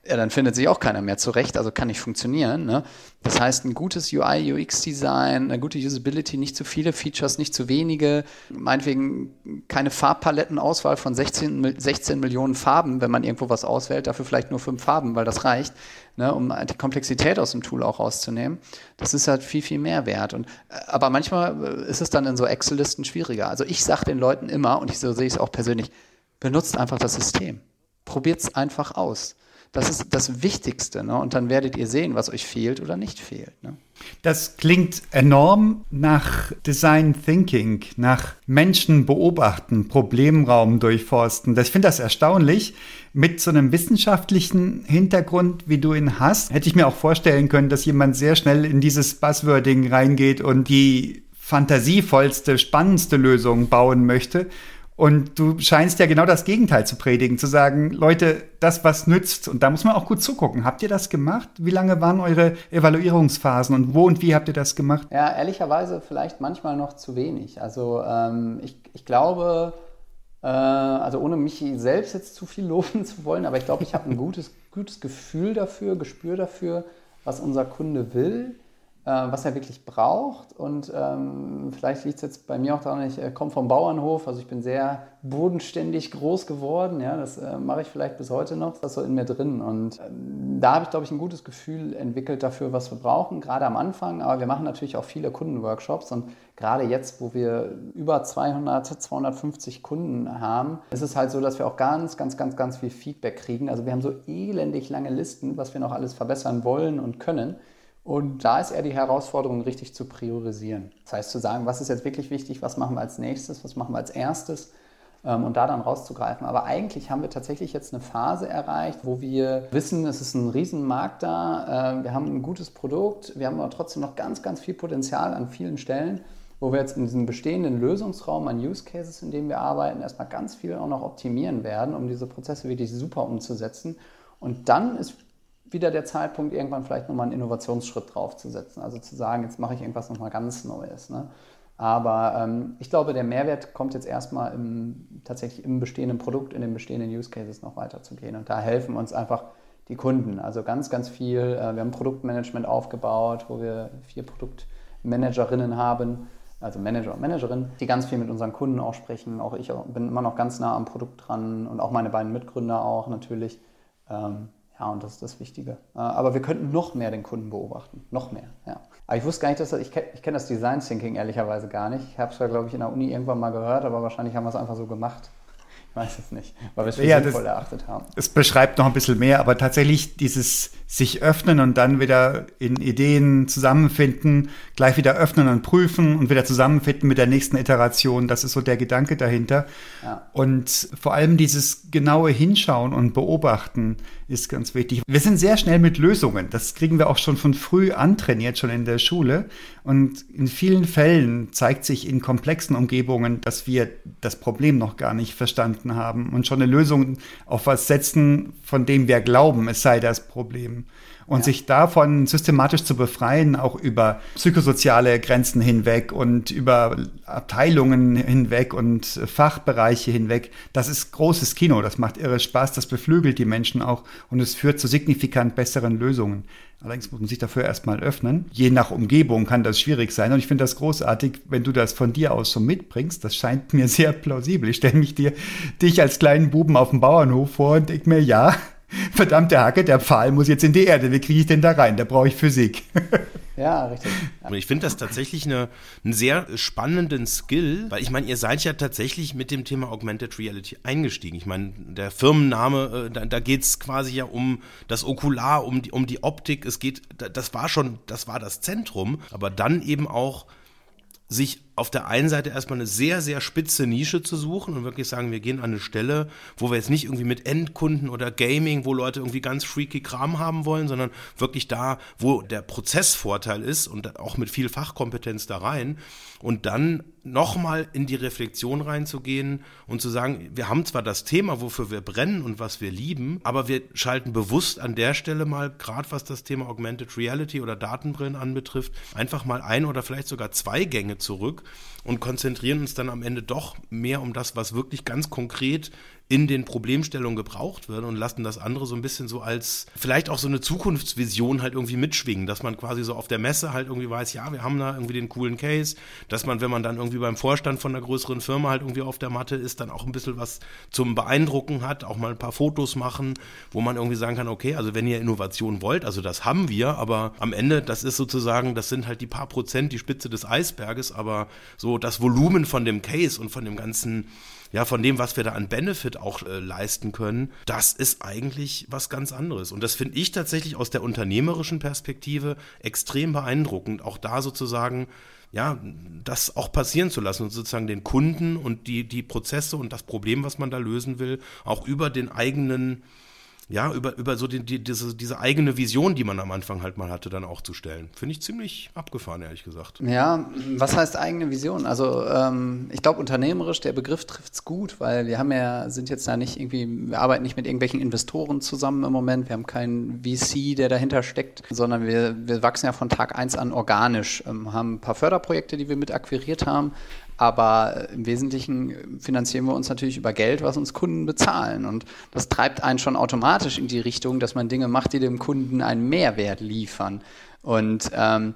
ja, dann findet sich auch keiner mehr zurecht, also kann nicht funktionieren. Ne? Das heißt, ein gutes UI, UX-Design, eine gute Usability, nicht zu viele Features, nicht zu wenige, meinetwegen keine Farbpalettenauswahl von 16, 16 Millionen Farben, wenn man irgendwo was auswählt, dafür vielleicht nur fünf Farben, weil das reicht, ne, um die Komplexität aus dem Tool auch rauszunehmen. Das ist halt viel, viel mehr wert. Und, äh, aber manchmal äh, ist es dann in so Excel-Listen schwieriger. Also ich sage den Leuten immer, und ich, so sehe es auch persönlich, benutzt einfach das System. Probiert es einfach aus. Das ist das Wichtigste. Ne? Und dann werdet ihr sehen, was euch fehlt oder nicht fehlt. Ne? Das klingt enorm nach Design Thinking, nach Menschen beobachten, Problemraum durchforsten. ich finde das erstaunlich. Mit so einem wissenschaftlichen Hintergrund, wie du ihn hast, hätte ich mir auch vorstellen können, dass jemand sehr schnell in dieses Buzzwording reingeht und die fantasievollste, spannendste Lösung bauen möchte. Und du scheinst ja genau das Gegenteil zu predigen, zu sagen, Leute, das, was nützt. Und da muss man auch gut zugucken. Habt ihr das gemacht? Wie lange waren eure Evaluierungsphasen und wo und wie habt ihr das gemacht? Ja, ehrlicherweise vielleicht manchmal noch zu wenig. Also ähm, ich, ich glaube, äh, also ohne mich selbst jetzt zu viel loben *laughs* zu wollen, aber ich glaube, ich habe ein gutes, gutes Gefühl dafür, Gespür dafür, was unser Kunde will was er wirklich braucht. Und ähm, vielleicht liegt es jetzt bei mir auch daran, ich äh, komme vom Bauernhof, also ich bin sehr bodenständig groß geworden. Ja, das äh, mache ich vielleicht bis heute noch. Das ist so in mir drin. Und ähm, da habe ich, glaube ich, ein gutes Gefühl entwickelt dafür, was wir brauchen, gerade am Anfang. Aber wir machen natürlich auch viele Kundenworkshops und gerade jetzt, wo wir über 200, 250 Kunden haben, ist es halt so, dass wir auch ganz, ganz, ganz, ganz viel Feedback kriegen. Also wir haben so elendig lange Listen, was wir noch alles verbessern wollen und können. Und da ist eher die Herausforderung, richtig zu priorisieren. Das heißt, zu sagen, was ist jetzt wirklich wichtig, was machen wir als nächstes, was machen wir als erstes ähm, und da dann rauszugreifen. Aber eigentlich haben wir tatsächlich jetzt eine Phase erreicht, wo wir wissen, es ist ein Riesenmarkt da, äh, wir haben ein gutes Produkt, wir haben aber trotzdem noch ganz, ganz viel Potenzial an vielen Stellen wo wir jetzt in diesem bestehenden Lösungsraum an Use Cases, in dem wir arbeiten, erstmal ganz viel auch noch optimieren werden, um diese Prozesse wirklich super umzusetzen. Und dann ist wieder der Zeitpunkt, irgendwann vielleicht nochmal einen Innovationsschritt draufzusetzen. Also zu sagen, jetzt mache ich irgendwas nochmal ganz Neues. Ne? Aber ähm, ich glaube, der Mehrwert kommt jetzt erstmal im, tatsächlich im bestehenden Produkt, in den bestehenden Use Cases noch weiterzugehen. Und da helfen uns einfach die Kunden. Also ganz, ganz viel. Äh, wir haben Produktmanagement aufgebaut, wo wir vier Produktmanagerinnen haben, also Manager und Managerinnen, die ganz viel mit unseren Kunden auch sprechen. Auch ich bin immer noch ganz nah am Produkt dran und auch meine beiden Mitgründer auch natürlich. Ähm, ja, und das ist das Wichtige. Äh, aber wir könnten noch mehr den Kunden beobachten. Noch mehr, ja. Aber ich wusste gar nicht, dass das, ich kenne kenn das Design Thinking ehrlicherweise gar nicht. Ich habe es ja, glaube ich, in der Uni irgendwann mal gehört, aber wahrscheinlich haben wir es einfach so gemacht. Ich weiß es nicht, weil wir es für ja, sinnvoll das, erachtet haben. Es beschreibt noch ein bisschen mehr, aber tatsächlich dieses sich öffnen und dann wieder in Ideen zusammenfinden, gleich wieder öffnen und prüfen und wieder zusammenfinden mit der nächsten Iteration, das ist so der Gedanke dahinter. Ja. Und vor allem dieses genaue Hinschauen und Beobachten ist ganz wichtig. Wir sind sehr schnell mit Lösungen. Das kriegen wir auch schon von früh antrainiert, schon in der Schule. Und in vielen Fällen zeigt sich in komplexen Umgebungen, dass wir das Problem noch gar nicht verstanden haben und schon eine Lösung auf was setzen, von dem wir glauben, es sei das Problem. Und ja. sich davon systematisch zu befreien, auch über psychosoziale Grenzen hinweg und über Abteilungen hinweg und Fachbereiche hinweg, das ist großes Kino. Das macht irre Spaß, das beflügelt die Menschen auch und es führt zu signifikant besseren Lösungen. Allerdings muss man sich dafür erstmal öffnen. Je nach Umgebung kann das schwierig sein. Und ich finde das großartig, wenn du das von dir aus so mitbringst. Das scheint mir *laughs* sehr plausibel. Ich stelle mich dir, dich als kleinen Buben auf dem Bauernhof vor und denke mir, ja, *laughs* verdammte Hacke, der Pfahl muss jetzt in die Erde. Wie kriege ich den da rein? Da brauche ich Physik. *laughs* Ja, richtig. Und ich finde das tatsächlich eine, einen sehr spannenden Skill, weil ich meine, ihr seid ja tatsächlich mit dem Thema Augmented Reality eingestiegen. Ich meine, der Firmenname, äh, da, da geht es quasi ja um das Okular, um die, um die Optik. Es geht, das war schon, das war das Zentrum, aber dann eben auch sich auf der einen Seite erstmal eine sehr, sehr spitze Nische zu suchen und wirklich sagen, wir gehen an eine Stelle, wo wir jetzt nicht irgendwie mit Endkunden oder Gaming, wo Leute irgendwie ganz freaky Kram haben wollen, sondern wirklich da, wo der Prozessvorteil ist und auch mit viel Fachkompetenz da rein. Und dann nochmal in die Reflexion reinzugehen und zu sagen, wir haben zwar das Thema, wofür wir brennen und was wir lieben, aber wir schalten bewusst an der Stelle mal, gerade was das Thema Augmented Reality oder Datenbrillen anbetrifft, einfach mal ein oder vielleicht sogar zwei Gänge zurück und konzentrieren uns dann am Ende doch mehr um das, was wirklich ganz konkret in den Problemstellungen gebraucht wird und lassen das andere so ein bisschen so als vielleicht auch so eine Zukunftsvision halt irgendwie mitschwingen, dass man quasi so auf der Messe halt irgendwie weiß, ja, wir haben da irgendwie den coolen Case, dass man, wenn man dann irgendwie beim Vorstand von einer größeren Firma halt irgendwie auf der Matte ist, dann auch ein bisschen was zum Beeindrucken hat, auch mal ein paar Fotos machen, wo man irgendwie sagen kann, okay, also wenn ihr Innovation wollt, also das haben wir, aber am Ende, das ist sozusagen, das sind halt die paar Prozent, die Spitze des Eisberges, aber so das Volumen von dem Case und von dem ganzen ja, von dem, was wir da an Benefit auch äh, leisten können, das ist eigentlich was ganz anderes. Und das finde ich tatsächlich aus der unternehmerischen Perspektive extrem beeindruckend, auch da sozusagen ja, das auch passieren zu lassen und sozusagen den Kunden und die, die Prozesse und das Problem, was man da lösen will, auch über den eigenen ja, über, über so die, die, diese, diese eigene Vision, die man am Anfang halt mal hatte, dann auch zu stellen. Finde ich ziemlich abgefahren, ehrlich gesagt. Ja, was heißt eigene Vision? Also ähm, ich glaube, unternehmerisch, der Begriff trifft es gut, weil wir haben ja, sind jetzt da nicht irgendwie, wir arbeiten nicht mit irgendwelchen Investoren zusammen im Moment, wir haben keinen VC, der dahinter steckt, sondern wir, wir wachsen ja von Tag eins an organisch, ähm, haben ein paar Förderprojekte, die wir mit akquiriert haben, Aber im Wesentlichen finanzieren wir uns natürlich über Geld, was uns Kunden bezahlen. Und das treibt einen schon automatisch in die Richtung, dass man Dinge macht, die dem Kunden einen Mehrwert liefern. Und ähm,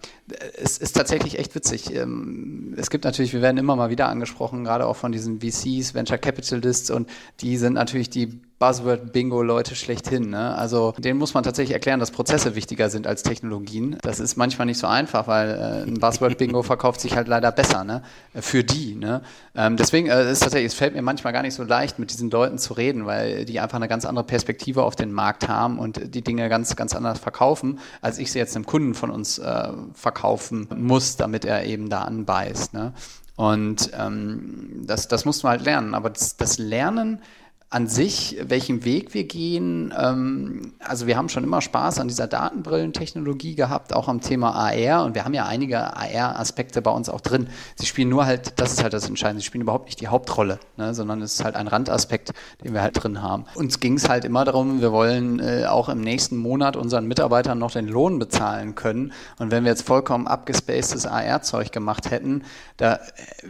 es ist tatsächlich echt witzig. Ähm, es gibt natürlich, wir werden immer mal wieder angesprochen, gerade auch von diesen VCs, Venture Capitalists, und die sind natürlich die Buzzword-Bingo-Leute schlechthin. Ne? Also denen muss man tatsächlich erklären, dass Prozesse wichtiger sind als Technologien. Das ist manchmal nicht so einfach, weil äh, ein Buzzword-Bingo verkauft sich halt leider besser ne? für die. Ne? Ähm, deswegen äh, ist tatsächlich, es fällt mir manchmal gar nicht so leicht, mit diesen Leuten zu reden, weil die einfach eine ganz andere Perspektive auf den Markt haben und die Dinge ganz, ganz anders verkaufen, als ich sie jetzt einem Kunden von uns äh, verkaufen muss, damit er eben da anbeißt. Ne? Und ähm, das, das musst du halt lernen. Aber das, das Lernen an sich, welchen Weg wir gehen. Ähm, also wir haben schon immer Spaß an dieser Datenbrillentechnologie gehabt, auch am Thema AR. Und wir haben ja einige AR-Aspekte bei uns auch drin. Sie spielen nur halt, das ist halt das Entscheidende, sie spielen überhaupt nicht die Hauptrolle, ne, sondern es ist halt ein Randaspekt, den wir halt drin haben. Uns ging es halt immer darum, wir wollen äh, auch im nächsten Monat unseren Mitarbeitern noch den Lohn bezahlen können. Und wenn wir jetzt vollkommen abgespacedes AR-Zeug gemacht hätten, da äh,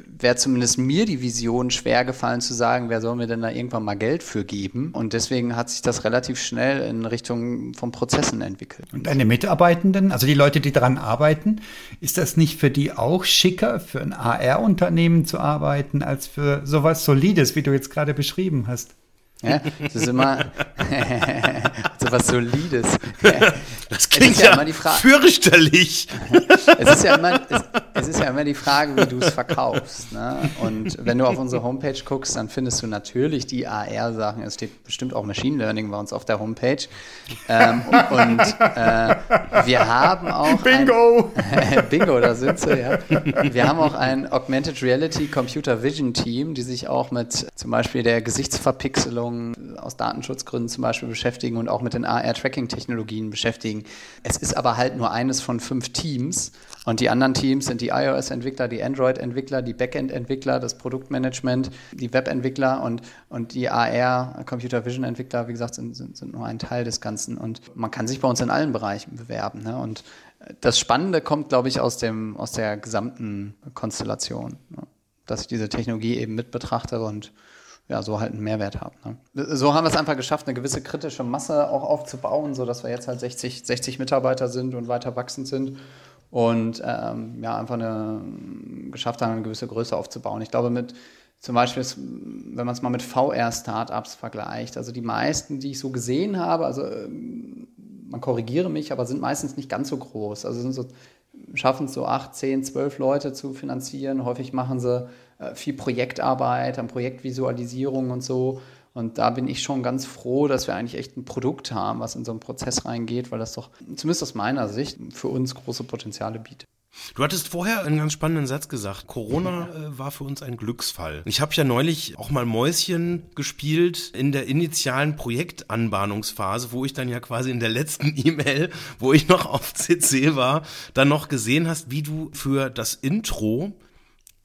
wäre zumindest mir die Vision schwer gefallen zu sagen, wer soll mir denn da irgendwann mal Geld Geld für geben. Und deswegen hat sich das relativ schnell in Richtung von Prozessen entwickelt. Und deine Mitarbeitenden, also die Leute, die daran arbeiten, ist das nicht für die auch schicker, für ein AR-Unternehmen zu arbeiten, als für sowas Solides, wie du jetzt gerade beschrieben hast? Ja, das ist immer *laughs* so was Solides. Das klingt ja, ja fürchterlich. *laughs* Es ist ja, immer, es, es, ist ja immer die Frage, wie du es verkaufst. Ne? Und wenn du auf unsere Homepage guckst, dann findest du natürlich die AR-Sachen. Es steht bestimmt auch Machine Learning bei uns auf der Homepage. Ähm, und äh, wir haben auch. Bingo! Ein, *laughs* Bingo, da sind sie, ja. Wir haben auch ein Augmented Reality Computer Vision Team, die sich auch mit zum Beispiel der Gesichtsverpixelung aus Datenschutzgründen zum Beispiel beschäftigen und auch mit den AR-Tracking-Technologien beschäftigen. Es ist aber halt nur eines von fünf Teams und die anderen Teams sind die iOS-Entwickler, die Android-Entwickler, die Backend-Entwickler, das Produktmanagement, die Web-Entwickler und, und die AR, Computer Vision-Entwickler, wie gesagt, sind, sind, sind nur ein Teil des Ganzen und man kann sich bei uns in allen Bereichen bewerben. Ne? Und das Spannende kommt, glaube ich, aus, dem, aus der gesamten Konstellation, ne? dass ich diese Technologie eben mit betrachte und ja, so halt einen Mehrwert haben. Ne? So haben wir es einfach geschafft, eine gewisse kritische Masse auch aufzubauen, sodass wir jetzt halt 60, 60 Mitarbeiter sind und weiter wachsend sind und ähm, ja, einfach eine, geschafft haben, eine gewisse Größe aufzubauen. Ich glaube, mit zum Beispiel, wenn man es mal mit VR-Startups vergleicht, also die meisten, die ich so gesehen habe, also ähm, man korrigiere mich, aber sind meistens nicht ganz so groß. Also sind so, schaffen es so acht, zehn, zwölf Leute zu finanzieren. Häufig machen sie äh, viel Projektarbeit, an Projektvisualisierung und so. Und da bin ich schon ganz froh, dass wir eigentlich echt ein Produkt haben, was in so einen Prozess reingeht, weil das doch, zumindest aus meiner Sicht, für uns große Potenziale bietet. Du hattest vorher einen ganz spannenden Satz gesagt. Corona äh, war für uns ein Glücksfall. Ich habe ja neulich auch mal Mäuschen gespielt in der initialen Projektanbahnungsphase, wo ich dann ja quasi in der letzten *laughs* E-Mail, wo ich noch auf CC war, dann noch gesehen hast, wie du für das Intro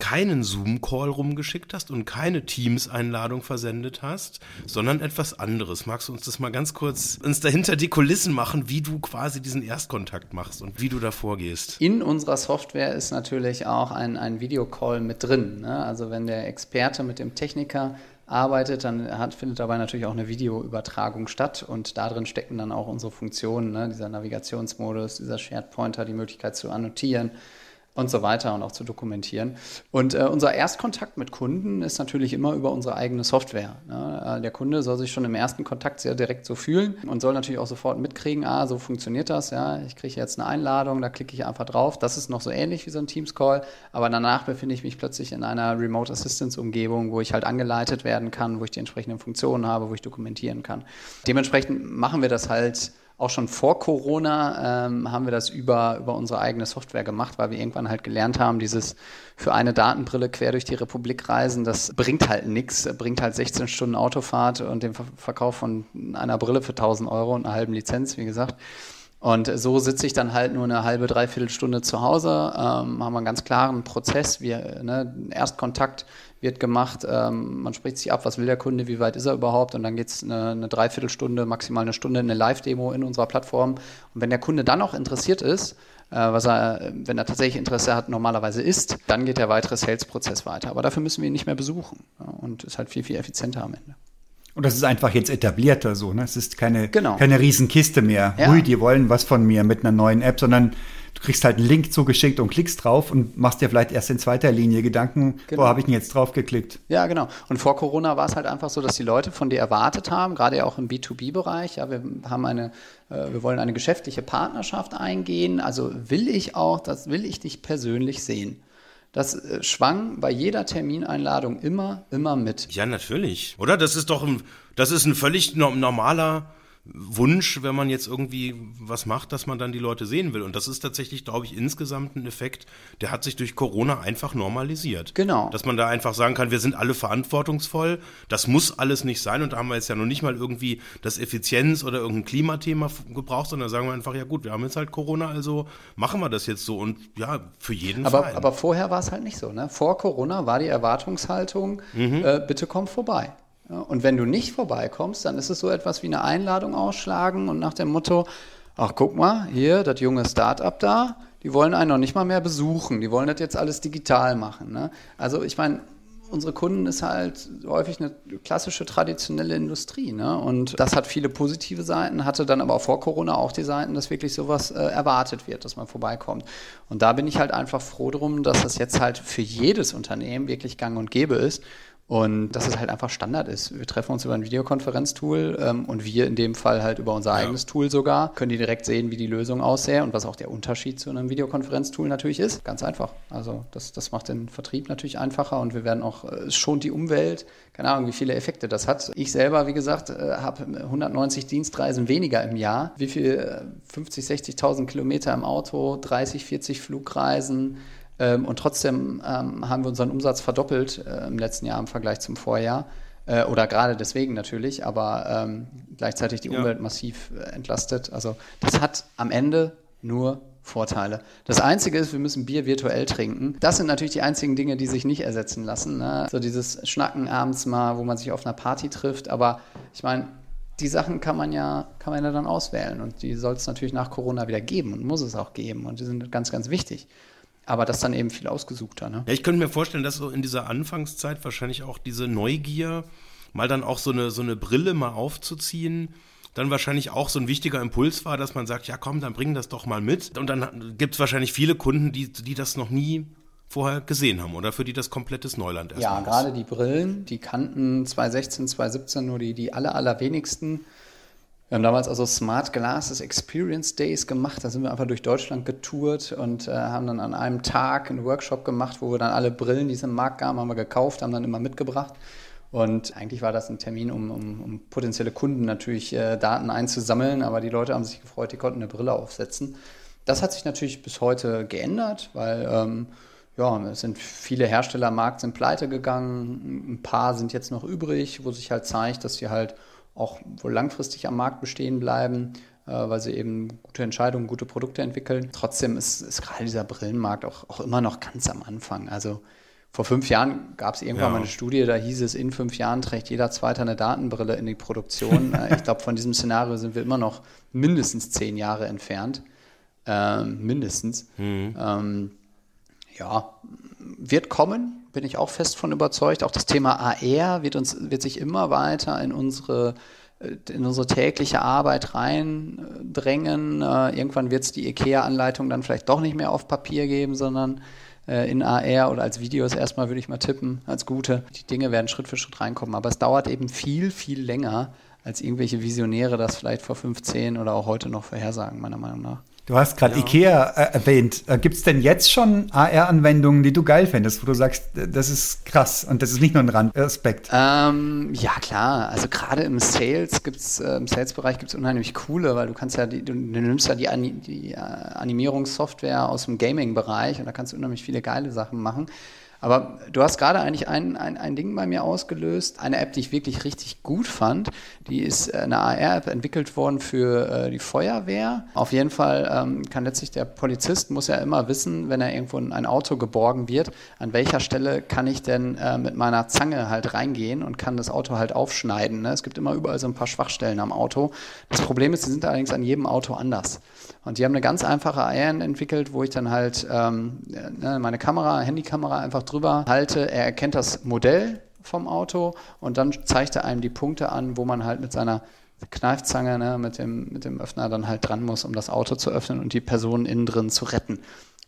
keinen Zoom-Call rumgeschickt hast und keine Teams-Einladung versendet hast, sondern etwas anderes. Magst du uns das mal ganz kurz uns dahinter die Kulissen machen, wie du quasi diesen Erstkontakt machst und wie du da vorgehst? In unserer Software ist natürlich auch ein, ein Videocall mit drin. Ne? Also wenn der Experte mit dem Techniker arbeitet, dann hat, findet dabei natürlich auch eine Videoübertragung statt und darin stecken dann auch unsere Funktionen, ne? dieser Navigationsmodus, dieser Shared Pointer, die Möglichkeit zu annotieren und so weiter und auch zu dokumentieren. Und äh, unser Erstkontakt mit Kunden ist natürlich immer über unsere eigene Software. Ne? Äh, der Kunde soll sich schon im ersten Kontakt sehr direkt so fühlen und soll natürlich auch sofort mitkriegen, ah, so funktioniert das, ja, ich kriege jetzt eine Einladung, da klicke ich einfach drauf. Das ist noch so ähnlich wie so ein Teams-Call, aber danach befinde ich mich plötzlich in einer Remote Assistance-Umgebung, wo ich halt angeleitet werden kann, wo ich die entsprechenden Funktionen habe, wo ich dokumentieren kann. Dementsprechend machen wir das halt auch schon vor Corona ähm, haben wir das über, über unsere eigene Software gemacht, weil wir irgendwann halt gelernt haben, dieses für eine Datenbrille quer durch die Republik reisen, das bringt halt nichts, bringt halt 16 Stunden Autofahrt und den Verkauf von einer Brille für 1000 Euro und einer halben Lizenz, wie gesagt. Und so sitze ich dann halt nur eine halbe, dreiviertel Stunde zu Hause, ähm, haben einen ganz klaren Prozess, wir, ne, Erstkontakt wird gemacht, ähm, man spricht sich ab, was will der Kunde, wie weit ist er überhaupt und dann geht es eine, eine Dreiviertelstunde, maximal eine Stunde, eine Live-Demo in unserer Plattform. Und wenn der Kunde dann auch interessiert ist, äh, was er, wenn er tatsächlich Interesse hat, normalerweise ist, dann geht der weitere Sales-Prozess weiter. Aber dafür müssen wir ihn nicht mehr besuchen ja, und ist halt viel, viel effizienter am Ende. Und das ist einfach jetzt etablierter so, ne? Es ist keine, Genau. keine Riesenkiste mehr. Ja. Hui, die wollen was von mir mit einer neuen App, sondern du kriegst halt einen Link zugeschickt und klickst drauf und machst dir vielleicht erst in zweiter Linie Gedanken, Genau. wo habe ich denn jetzt drauf geklickt? Ja, genau. Und vor Corona war es halt einfach so, dass die Leute von dir erwartet haben, gerade ja auch im B2B-Bereich, ja, wir haben eine, äh, wir wollen eine geschäftliche Partnerschaft eingehen, also will ich auch, das will ich dich persönlich sehen. Das äh, schwang bei jeder Termineinladung immer, immer mit. Ja, natürlich. Oder? Das ist doch ein, das ist ein völlig no normaler Wunsch, wenn man jetzt irgendwie was macht, dass man dann die Leute sehen will. Und das ist tatsächlich, glaube ich, insgesamt ein Effekt, der hat sich durch Corona einfach normalisiert. Genau. Dass man da einfach sagen kann, wir sind alle verantwortungsvoll. Das muss alles nicht sein. Und da haben wir jetzt ja noch nicht mal irgendwie das Effizienz- oder irgendein Klimathema gebraucht, sondern sagen wir einfach, ja gut, wir haben jetzt halt Corona, also machen wir das jetzt so. Und ja, für jeden Aber, Fall. aber vorher war es halt nicht so. Ne? Vor Corona war die Erwartungshaltung, äh, bitte komm vorbei. Und wenn du nicht vorbeikommst, dann ist es so etwas wie eine Einladung ausschlagen und nach dem Motto, ach guck mal, hier, das junge Start-up da, die wollen einen noch nicht mal mehr besuchen, die wollen das jetzt alles digital machen. Ne? Also ich meine, unsere Kunden ist halt häufig eine klassische traditionelle Industrie. Ne? Und das hat viele positive Seiten, hatte dann aber auch vor Corona auch die Seiten, dass wirklich sowas äh, erwartet wird, dass man vorbeikommt. Und da bin ich halt einfach froh drum, dass das jetzt halt für jedes Unternehmen wirklich gang und gäbe ist. Und dass es halt einfach Standard ist. Wir treffen uns über ein Videokonferenztool ähm, und wir in dem Fall halt über unser eigenes Tool sogar, können die direkt sehen, wie die Lösung aussähe und was auch der Unterschied zu einem Videokonferenztool natürlich ist. Ganz einfach. Also das, das macht den Vertrieb natürlich einfacher und wir werden auch, äh, es schont die Umwelt. Keine Ahnung, wie viele Effekte das hat. Ich selber, wie gesagt, äh, habe 190 Dienstreisen weniger im Jahr. Wie viel? Äh, 50, 60.000 Kilometer im Auto, 30, 40 Flugreisen. Ähm, und trotzdem ähm, haben wir unseren Umsatz verdoppelt äh, im letzten Jahr im Vergleich zum Vorjahr. Äh, oder gerade deswegen natürlich, aber ähm, gleichzeitig die Ja. Umwelt massiv äh, entlastet. Also das hat am Ende nur Vorteile. Das Einzige ist, wir müssen Bier virtuell trinken. Das sind natürlich die einzigen Dinge, die sich nicht ersetzen lassen. Ne? So dieses Schnacken abends mal, wo man sich auf einer Party trifft. Aber ich meine, die Sachen kann man ja, kann man ja dann auswählen. Und die soll es natürlich nach Corona wieder geben und muss es auch geben. Und die sind ganz, ganz wichtig. Aber das dann eben viel ausgesuchter. Ne? Ja, ich könnte mir vorstellen, dass so in dieser Anfangszeit wahrscheinlich auch diese Neugier, mal dann auch so eine, so eine Brille mal aufzuziehen, dann wahrscheinlich auch so ein wichtiger Impuls war, dass man sagt, ja komm, dann bring das doch mal mit. Und dann gibt es wahrscheinlich viele Kunden, die, die das noch nie vorher gesehen haben oder für die das komplettes Neuland Ja, erstmal ist. gerade die Brillen, die kannten 2016, 2017 nur die, die aller, allerwenigsten. Wir haben damals also Smart Glasses Experience Days gemacht. Da sind wir einfach durch Deutschland getourt und äh, haben dann an einem Tag einen Workshop gemacht, wo wir dann alle Brillen, die es im Markt gaben, haben wir gekauft, haben dann immer mitgebracht. Und eigentlich war das ein Termin, um, um, um potenzielle Kunden natürlich äh, Daten einzusammeln, aber die Leute haben sich gefreut, die konnten eine Brille aufsetzen. Das hat sich natürlich bis heute geändert, weil ähm, ja, es sind viele Hersteller am Markt sind pleite gegangen, ein paar sind jetzt noch übrig, wo sich halt zeigt, dass sie halt auch wohl langfristig am Markt bestehen bleiben, äh, weil sie eben gute Entscheidungen, gute Produkte entwickeln. Trotzdem ist, ist gerade dieser Brillenmarkt auch, auch immer noch ganz am Anfang. Also vor fünf Jahren gab es irgendwann Ja. mal eine Studie, da hieß es, in fünf Jahren trägt jeder Zweite eine Datenbrille in die Produktion. *laughs* Äh, ich glaube, von diesem Szenario sind wir immer noch mindestens zehn Jahre entfernt. Ähm, mindestens. Ähm, ja, wird kommen, bin ich auch fest von überzeugt. Auch das Thema AR wird uns, wird sich immer weiter in unsere, äh, in unsere tägliche Arbeit reindrängen. Äh, irgendwann wird es die IKEA-Anleitung dann vielleicht doch nicht mehr auf Papier geben, sondern äh, in AR oder als Videos erstmal würde ich mal tippen, als gute. Die Dinge werden Schritt für Schritt reinkommen. Aber es dauert eben viel, viel länger, als irgendwelche Visionäre das vielleicht vor 15 oder auch heute noch vorhersagen, meiner Meinung nach. Du hast gerade IKEA äh, erwähnt. Äh, Gibt es denn jetzt schon AR-Anwendungen, die du geil findest, wo du sagst, äh, das ist krass und das ist nicht nur ein Randaspekt? Ähm, ja, klar. Also gerade im Sales gibt's, äh, im Sales-Bereich gibt es unheimlich coole, weil du kannst ja, die, du, nimmst ja die, Ani die Animierungssoftware aus dem Gaming-Bereich und da kannst du unheimlich viele geile Sachen machen. Aber du hast gerade eigentlich ein, ein, ein Ding bei mir ausgelöst. Eine App, die ich wirklich richtig gut fand. Die ist äh, eine AR-App entwickelt worden für äh, die Feuerwehr. Auf jeden Fall ähm, kann letztlich der Polizist muss ja immer wissen, wenn er irgendwo in ein Auto geborgen wird, an welcher Stelle kann ich denn äh, mit meiner Zange halt reingehen und kann das Auto halt aufschneiden. Ne? Es gibt immer überall so ein paar Schwachstellen am Auto. Das Problem ist, sie sind allerdings an jedem Auto anders. Und die haben eine ganz einfache AR entwickelt, wo ich dann halt ähm, ne, meine Kamera, Handykamera einfach drüber halte. Er erkennt das Modell vom Auto und dann zeigt er einem die Punkte an, wo man halt mit seiner Kneifzange, ne, mit, dem, mit dem Öffner dann halt dran muss, um das Auto zu öffnen und die Person innen drin zu retten.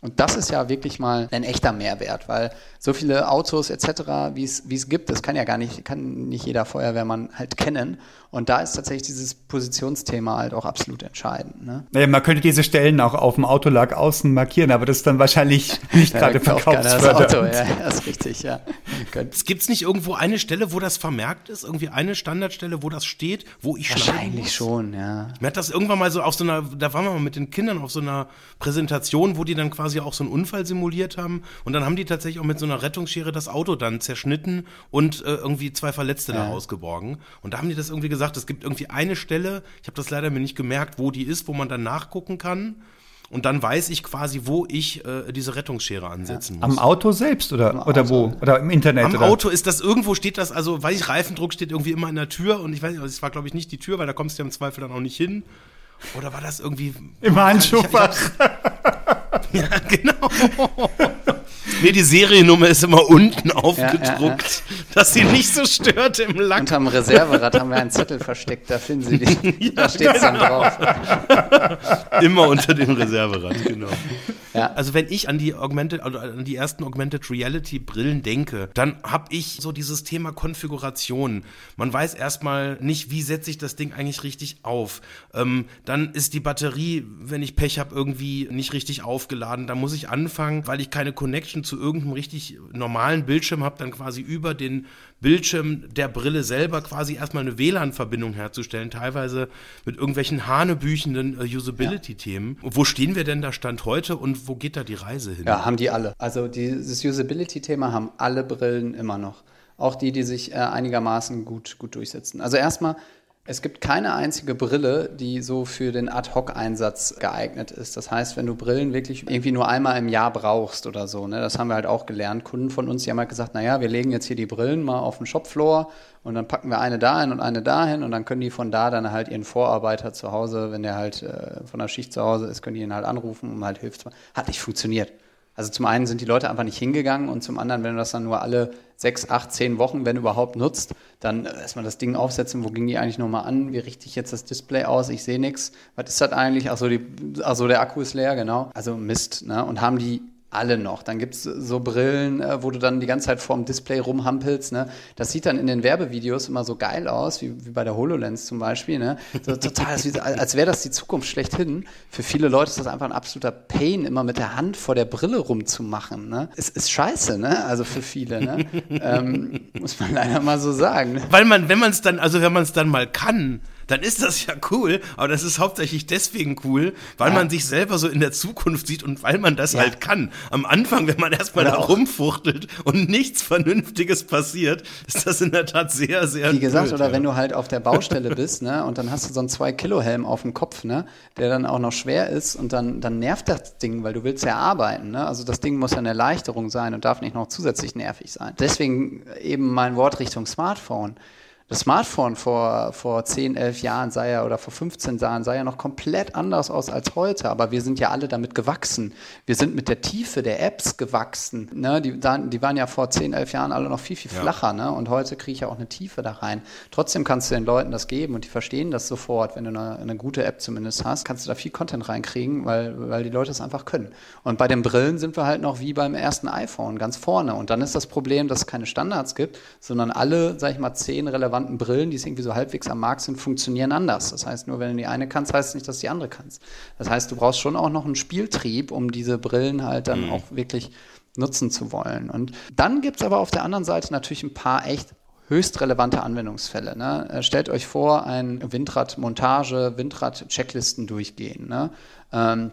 Und das ist ja wirklich mal ein echter Mehrwert, weil so viele Autos etc., wie es wie es gibt, das kann ja gar nicht, kann nicht jeder Feuerwehrmann halt kennen. Und da ist tatsächlich dieses Positionsthema halt auch absolut entscheidend. Ne? Naja, man könnte diese Stellen auch auf dem Autolack außen markieren, aber das ist dann wahrscheinlich *laughs* nicht gerade verkaufsfördernd. Auto, ja, das ist richtig, ja. Es gibt nicht irgendwo eine Stelle, wo das vermerkt ist, irgendwie eine Standardstelle, wo das steht, wo ich Wahrscheinlich schon, ja. Mir hat das irgendwann mal so auf so einer, da waren wir mal mit den Kindern auf so einer Präsentation, wo die dann quasi auch so einen Unfall simuliert haben und dann haben die tatsächlich auch mit so einer Rettungsschere das Auto dann zerschnitten und äh, irgendwie zwei Verletzte ja. da rausgeborgen. Und da haben die das irgendwie gesagt, es gibt irgendwie eine Stelle, ich habe das leider mir nicht gemerkt, wo die ist, wo man dann nachgucken kann. Und dann weiß ich quasi, wo ich äh, diese Rettungsschere ansetzen muss. Am Auto selbst oder, oder wo? Oder im Internet? Am oder? Auto ist das irgendwo, steht das, also weiß ich, Reifendruck steht irgendwie immer in der Tür und ich weiß nicht, es war glaube ich nicht die Tür, weil da kommst du ja im Zweifel dann auch nicht hin. Oder war das irgendwie. Im Handschuhfach. Ja, *laughs* genau. *laughs* Nee, die Seriennummer ist immer unten aufgedruckt, ja, ja, ja. dass sie nicht so stört im Lack. Unterm Reserverad haben wir einen Zettel versteckt, da finden Sie die. *laughs* da steht es dann genau. drauf. *laughs* immer unter dem Reserverad, genau. Also wenn ich an die Augmented, also an die ersten Augmented Reality Brillen denke, dann habe ich so dieses Thema Konfiguration. Man weiß erstmal nicht, wie setze ich das Ding eigentlich richtig auf. Ähm, dann ist die Batterie, wenn ich Pech habe, irgendwie nicht richtig aufgeladen. Da muss ich anfangen, weil ich keine Connection zu irgendeinem richtig normalen Bildschirm habe, dann quasi über den Bildschirm der Brille selber quasi erstmal eine WLAN-Verbindung herzustellen, teilweise mit irgendwelchen hanebüchenden äh, Usability-Themen. Ja. Wo stehen wir denn da Stand heute und wo geht da die Reise hin? Ja, haben die alle. Also dieses Usability-Thema haben alle Brillen immer noch. Auch die, die sich äh, einigermaßen gut, gut durchsetzen. Also erstmal, es gibt keine einzige Brille, die so für den Ad-Hoc-Einsatz geeignet ist. Das heißt, wenn du Brillen wirklich irgendwie nur einmal im Jahr brauchst oder so, ne, das haben wir halt auch gelernt. Kunden von uns, die haben halt gesagt, naja, wir legen jetzt hier die Brillen mal auf den Shopfloor und dann packen wir eine dahin und eine dahin und dann können die von da dann halt ihren Vorarbeiter zu Hause, wenn der halt äh, von der Schicht zu Hause ist, können die ihn halt anrufen, um halt Hilfe zu machen. Hat nicht funktioniert. Also zum einen sind die Leute einfach nicht hingegangen und zum anderen, wenn du das dann nur alle sechs, acht, zehn Wochen, wenn überhaupt nutzt, dann erstmal das Ding aufsetzen, wo ging die eigentlich nochmal an, wie richte ich jetzt das Display aus, ich sehe nichts, was ist das eigentlich, achso, die, achso, der Akku ist leer, genau. Also Mist, ne? Und haben die alle noch. Dann gibt es so Brillen, äh, wo du dann die ganze Zeit vorm Display rumhampelst. Ne? Das sieht dann in den Werbevideos immer so geil aus, wie, wie bei der HoloLens zum Beispiel. Ne? So, total, als wäre das die Zukunft schlechthin. Für viele Leute ist das einfach ein absoluter Pain, immer mit der Hand vor der Brille rumzumachen. Ne? Es ist scheiße, ne? also für viele. Ne? *laughs* ähm, muss man leider mal so sagen. Ne? Weil man, wenn man es dann, also wenn man es dann mal kann, dann ist das ja cool, aber das ist hauptsächlich deswegen cool, weil ja. man sich selber so in der Zukunft sieht und weil man das ja. halt kann. Am Anfang, wenn man erstmal da rumfuchtelt und nichts Vernünftiges passiert, ist das in der Tat sehr, sehr Wie gesagt, blöd, oder ja. wenn du halt auf der Baustelle bist, ne, und dann hast du so einen 2-Kilo-Helm auf dem Kopf, ne, der dann auch noch schwer ist und dann, dann nervt das Ding, weil du willst ja arbeiten, ne, also das Ding muss ja eine Erleichterung sein und darf nicht noch zusätzlich nervig sein. Deswegen eben mein Wort Richtung Smartphone das Smartphone vor, vor 10, 11 Jahren sei ja oder vor 15 Jahren sah ja noch komplett anders aus als heute, aber wir sind ja alle damit gewachsen. Wir sind mit der Tiefe der Apps gewachsen. Ne? Die, die waren ja vor 10, 11 Jahren alle noch viel, viel flacher ja. ne? und heute kriege ich ja auch eine Tiefe da rein. Trotzdem kannst du den Leuten das geben und die verstehen das sofort, wenn du eine, eine gute App zumindest hast, kannst du da viel Content reinkriegen, weil, weil die Leute es einfach können. Und bei den Brillen sind wir halt noch wie beim ersten iPhone, ganz vorne. Und dann ist das Problem, dass es keine Standards gibt, sondern alle, sag ich mal, zehn relevanten relevanten Brillen, die irgendwie so halbwegs am Markt sind, funktionieren anders. Das heißt, nur wenn du die eine kannst, heißt es nicht, dass du die andere kannst. Das heißt, du brauchst schon auch noch einen Spieltrieb, um diese Brillen halt dann mhm. auch wirklich nutzen zu wollen. Und dann gibt es aber auf der anderen Seite natürlich ein paar echt höchst relevante Anwendungsfälle. Ne? Äh, stellt euch vor, ein Windrad-Montage, Windrad-Checklisten durchgehen. Ne? Ähm,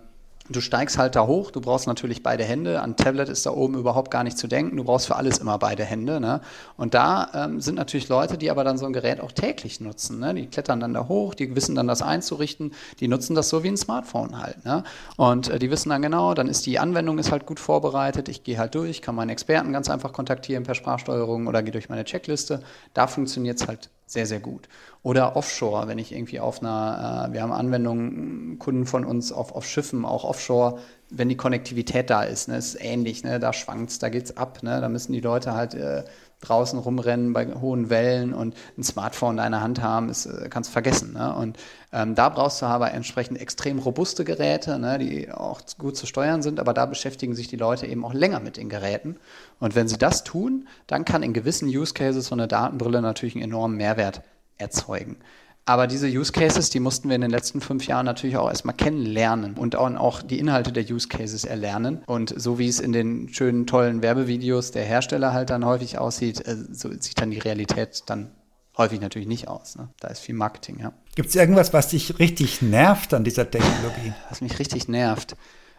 Du steigst halt da hoch, du brauchst natürlich beide Hände. An Tablet ist da oben überhaupt gar nicht zu denken. Du brauchst für alles immer beide Hände. Ne? Und da ähm, sind natürlich Leute, die aber dann so ein Gerät auch täglich nutzen. Ne? Die klettern dann da hoch, die wissen dann das einzurichten, die nutzen das so wie ein Smartphone halt. Ne? Und äh, die wissen dann genau, dann ist die Anwendung ist halt gut vorbereitet. Ich gehe halt durch, kann meinen Experten ganz einfach kontaktieren per Sprachsteuerung oder gehe durch meine Checkliste. Da funktioniert es halt sehr, sehr gut. Oder offshore, wenn ich irgendwie auf einer, äh, wir haben Anwendungen, Kunden von uns auf, auf Schiffen, auch offshore, wenn die Konnektivität da ist, ne, ist ähnlich, ne, da schwankt da geht's ab, ne, da müssen die Leute halt äh, draußen rumrennen bei hohen Wellen und ein Smartphone in deiner Hand haben, ist, äh, kannst vergessen. Ne? Und ähm, da brauchst du aber entsprechend extrem robuste Geräte, ne, die auch gut zu steuern sind, aber da beschäftigen sich die Leute eben auch länger mit den Geräten. Und wenn sie das tun, dann kann in gewissen Use Cases so eine Datenbrille natürlich einen enormen Mehrwert erzeugen. Aber diese Use Cases, die mussten wir in den letzten fünf Jahren natürlich auch erstmal kennenlernen und auch die Inhalte der Use Cases erlernen. Und so wie es in den schönen, tollen Werbevideos der Hersteller halt dann häufig aussieht, äh, so sieht dann die Realität dann häufig natürlich nicht aus. Ne? Da ist viel Marketing, ja. Gibt es irgendwas, was dich richtig nervt an dieser Technologie? Was mich richtig nervt.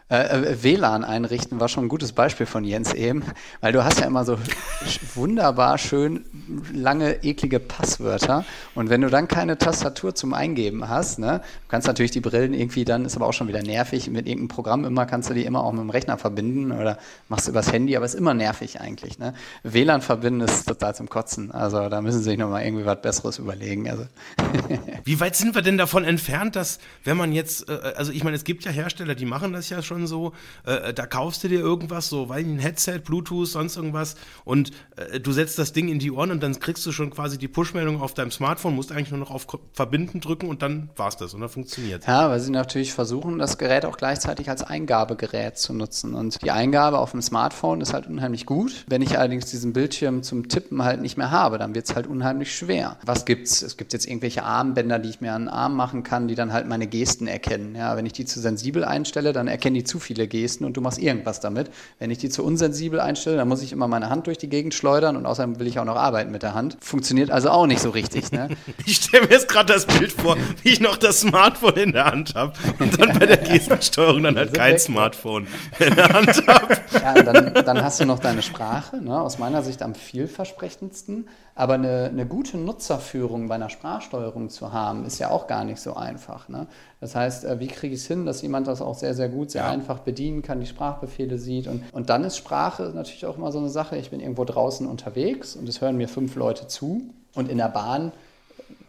Äh, äh WLAN einrichten war schon ein gutes Beispiel von Jens eben, weil du hast ja immer so wunderbar schön lange, eklige Passwörter und wenn du dann keine Tastatur zum Eingeben hast, ne, du kannst natürlich die Brillen irgendwie dann, ist aber auch schon wieder nervig, mit irgendeinem Programm immer kannst du die immer auch mit dem Rechner verbinden oder machst übers Handy, aber ist immer nervig eigentlich. Ne? WLAN verbinden ist total zum Kotzen, also da müssen sie sich nochmal irgendwie was Besseres überlegen. Also. *laughs* Wie weit sind wir denn davon entfernt, dass wenn man jetzt, äh, also ich meine, es gibt ja Hersteller, die machen das ja schon schon so, äh, da kaufst du dir irgendwas, so, weil ein Headset, Bluetooth, sonst irgendwas und äh, du setzt das Ding in die Ohren und dann kriegst du schon quasi die Push-Meldung auf deinem Smartphone, musst eigentlich nur noch auf Verbinden drücken und dann war's das und dann funktioniert. Ja, weil sie natürlich versuchen, das Gerät auch gleichzeitig als Eingabegerät zu nutzen und die Eingabe auf dem Smartphone ist halt unheimlich gut. Wenn ich allerdings diesen Bildschirm zum Tippen halt nicht mehr habe, dann wird es halt unheimlich schwer. Was gibt's? Es gibt jetzt irgendwelche Armbänder, die ich mir an den Arm machen kann, die dann halt meine Gesten erkennen. Ja, wenn ich die zu sensibel einstelle, dann erkennen die die zu viele Gesten und du machst irgendwas damit. Wenn ich die zu unsensibel einstelle, dann muss ich immer meine Hand durch die Gegend schleudern und außerdem will ich auch noch arbeiten mit der Hand. Funktioniert also auch nicht so richtig. Ne? *laughs* Ich stelle mir jetzt gerade das Bild vor, wie ich noch das Smartphone in der Hand habe und dann bei der Gestensteuerung dann halt kein weg. Smartphone in der Hand habe. Ja, dann, dann, hast du noch deine Sprache, ne? aus meiner Sicht am vielversprechendsten. Aber eine, eine gute Nutzerführung bei einer Sprachsteuerung zu haben, ist ja auch gar nicht so einfach. Ne? Das heißt, äh, wie kriege ich es hin, dass jemand das auch sehr, sehr gut, sehr ja. einfach bedienen kann, die Sprachbefehle sieht. Und, und dann ist Sprache natürlich auch immer so eine Sache. Ich bin irgendwo draußen unterwegs und es hören mir fünf Leute zu. Und in der Bahn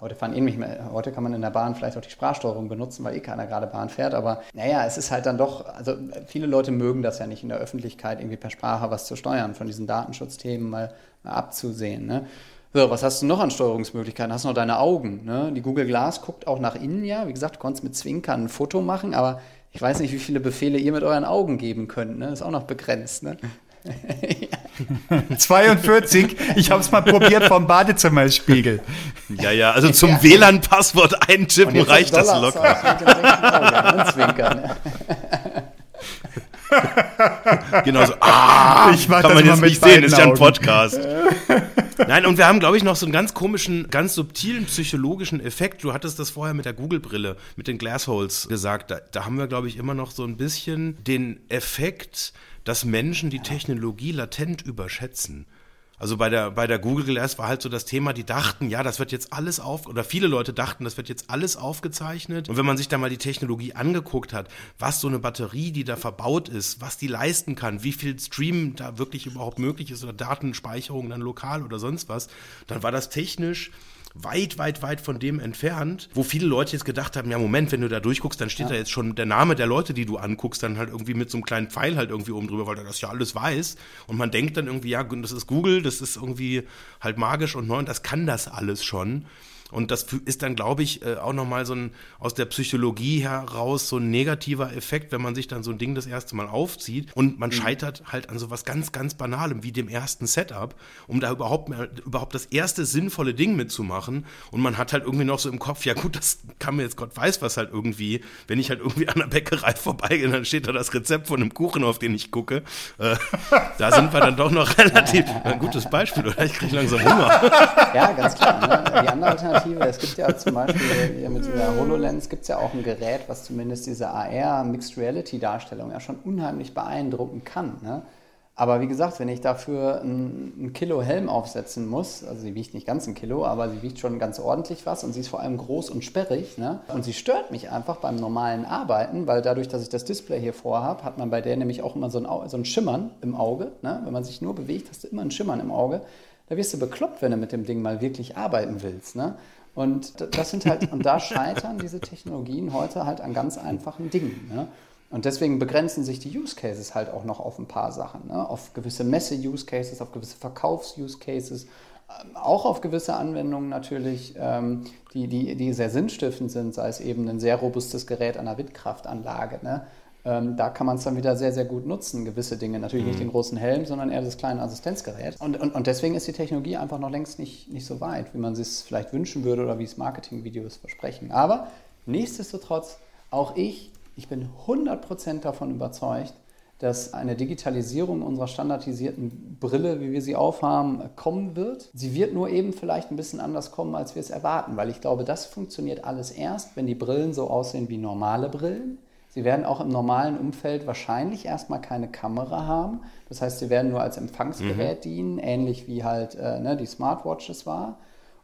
Heute fahren eh nicht mehr, heute kann man in der Bahn vielleicht auch die Sprachsteuerung benutzen, weil eh keiner gerade Bahn fährt. Aber naja, es ist halt dann doch, also viele Leute mögen das ja nicht in der Öffentlichkeit, irgendwie per Sprache was zu steuern, von diesen Datenschutzthemen mal, mal abzusehen. Ne? So, was hast du noch an Steuerungsmöglichkeiten? Hast du noch deine Augen? Ne? Die Google Glass guckt auch nach innen, ja. Wie gesagt, du konntest mit Zwinkern ein Foto machen, aber ich weiß nicht, wie viele Befehle ihr mit euren Augen geben könnt. Ne? Ist auch noch begrenzt. Ne? *laughs* 42. Ich habe es mal probiert vom Badezimmerspiegel. Ja, ja, also zum ja. WLAN-Passwort eintippen reicht das locker. *laughs* *laughs* genau so. Ah, ich mach kann man jetzt nicht sehen, ist ja ein Podcast. Nein, und wir haben, glaube ich, noch so einen ganz komischen, ganz subtilen psychologischen Effekt. Du hattest das vorher mit der Google-Brille, mit den Glassholes gesagt. Da, da haben wir, glaube ich, immer noch so ein bisschen den Effekt, dass Menschen die Technologie latent überschätzen. Also bei der, bei der Google Glass war halt so das Thema, die dachten, ja, das wird jetzt alles auf, oder viele Leute dachten, das wird jetzt alles aufgezeichnet. Und wenn man sich da mal die Technologie angeguckt hat, was so eine Batterie, die da verbaut ist, was die leisten kann, wie viel Stream da wirklich überhaupt möglich ist oder Datenspeicherung dann lokal oder sonst was, dann war das technisch weit, weit, weit von dem entfernt, wo viele Leute jetzt gedacht haben, ja Moment, wenn du da durchguckst, dann steht ja. da jetzt schon der Name der Leute, die du anguckst, dann halt irgendwie mit so einem kleinen Pfeil halt irgendwie oben drüber, weil er das ja alles weiß. Und man denkt dann irgendwie, ja, das ist Google, das ist irgendwie halt magisch und neu und das kann das alles schon. Und das ist dann, glaube ich, äh, auch nochmal so ein aus der Psychologie heraus so ein negativer Effekt, wenn man sich dann so ein Ding das erste Mal aufzieht und man mhm. scheitert halt an so was ganz, ganz Banalem wie dem ersten Setup, um da überhaupt, überhaupt das erste sinnvolle Ding mitzumachen. Und man hat halt irgendwie noch so im Kopf, ja gut, das kann mir jetzt Gott weiß was halt irgendwie, wenn ich halt irgendwie an der Bäckerei *laughs* vorbeigehe, dann steht da das Rezept von einem Kuchen, auf den ich gucke. Äh, da sind wir dann doch noch *laughs* relativ, ein gutes Beispiel, oder? Ich kriege langsam Hunger. *laughs* Ja, ganz klar. Ne? Die andere Alternative Alternative. es gibt ja zum Beispiel hier mit dieser HoloLens gibt es ja auch ein Gerät, was zumindest diese AR Mixed Reality Darstellung ja schon unheimlich beeindrucken kann. Ne? Aber wie gesagt, wenn ich dafür ein, Kilo Helm aufsetzen muss, also sie wiegt nicht ganz ein Kilo, aber sie wiegt schon ganz ordentlich was und sie ist vor allem groß und sperrig. Ne? Und sie stört mich einfach beim normalen Arbeiten, weil dadurch, dass ich das Display hier vorhabe, hat man bei der nämlich auch immer so ein, so ein Schimmern im Auge. Ne? Wenn man sich nur bewegt, hast du immer ein Schimmern im Auge. Da wirst du bekloppt, wenn du mit dem Ding mal wirklich arbeiten willst. Ne? Und das sind halt, und da scheitern diese Technologien heute halt an ganz einfachen Dingen. Ne? Und deswegen begrenzen sich die Use Cases halt auch noch auf ein paar Sachen. Ne? Auf gewisse Messe-Use Cases, auf gewisse Verkaufs-Use Cases, ähm, auch auf gewisse Anwendungen natürlich, ähm, die, die, die sehr sinnstiftend sind, sei es eben ein sehr robustes Gerät an einer Windkraftanlage. Ne? Ähm, da kann man es dann wieder sehr, sehr gut nutzen, gewisse Dinge. Natürlich mhm. nicht den großen Helm, sondern eher das kleine Assistenzgerät. Und, und, und deswegen ist die Technologie einfach noch längst nicht, nicht so weit, wie man es vielleicht wünschen würde oder wie es Marketingvideos versprechen. Aber nichtsdestotrotz, auch ich ich bin 100% davon überzeugt, dass eine Digitalisierung unserer standardisierten Brille, wie wir sie aufhaben, kommen wird. Sie wird nur eben vielleicht ein bisschen anders kommen, als wir es erwarten, weil ich glaube, das funktioniert alles erst, wenn die Brillen so aussehen wie normale Brillen. Sie werden auch im normalen Umfeld wahrscheinlich erstmal keine Kamera haben. Das heißt, sie werden nur als Empfangsgerät mhm. dienen, ähnlich wie halt äh, ne, die Smartwatches war.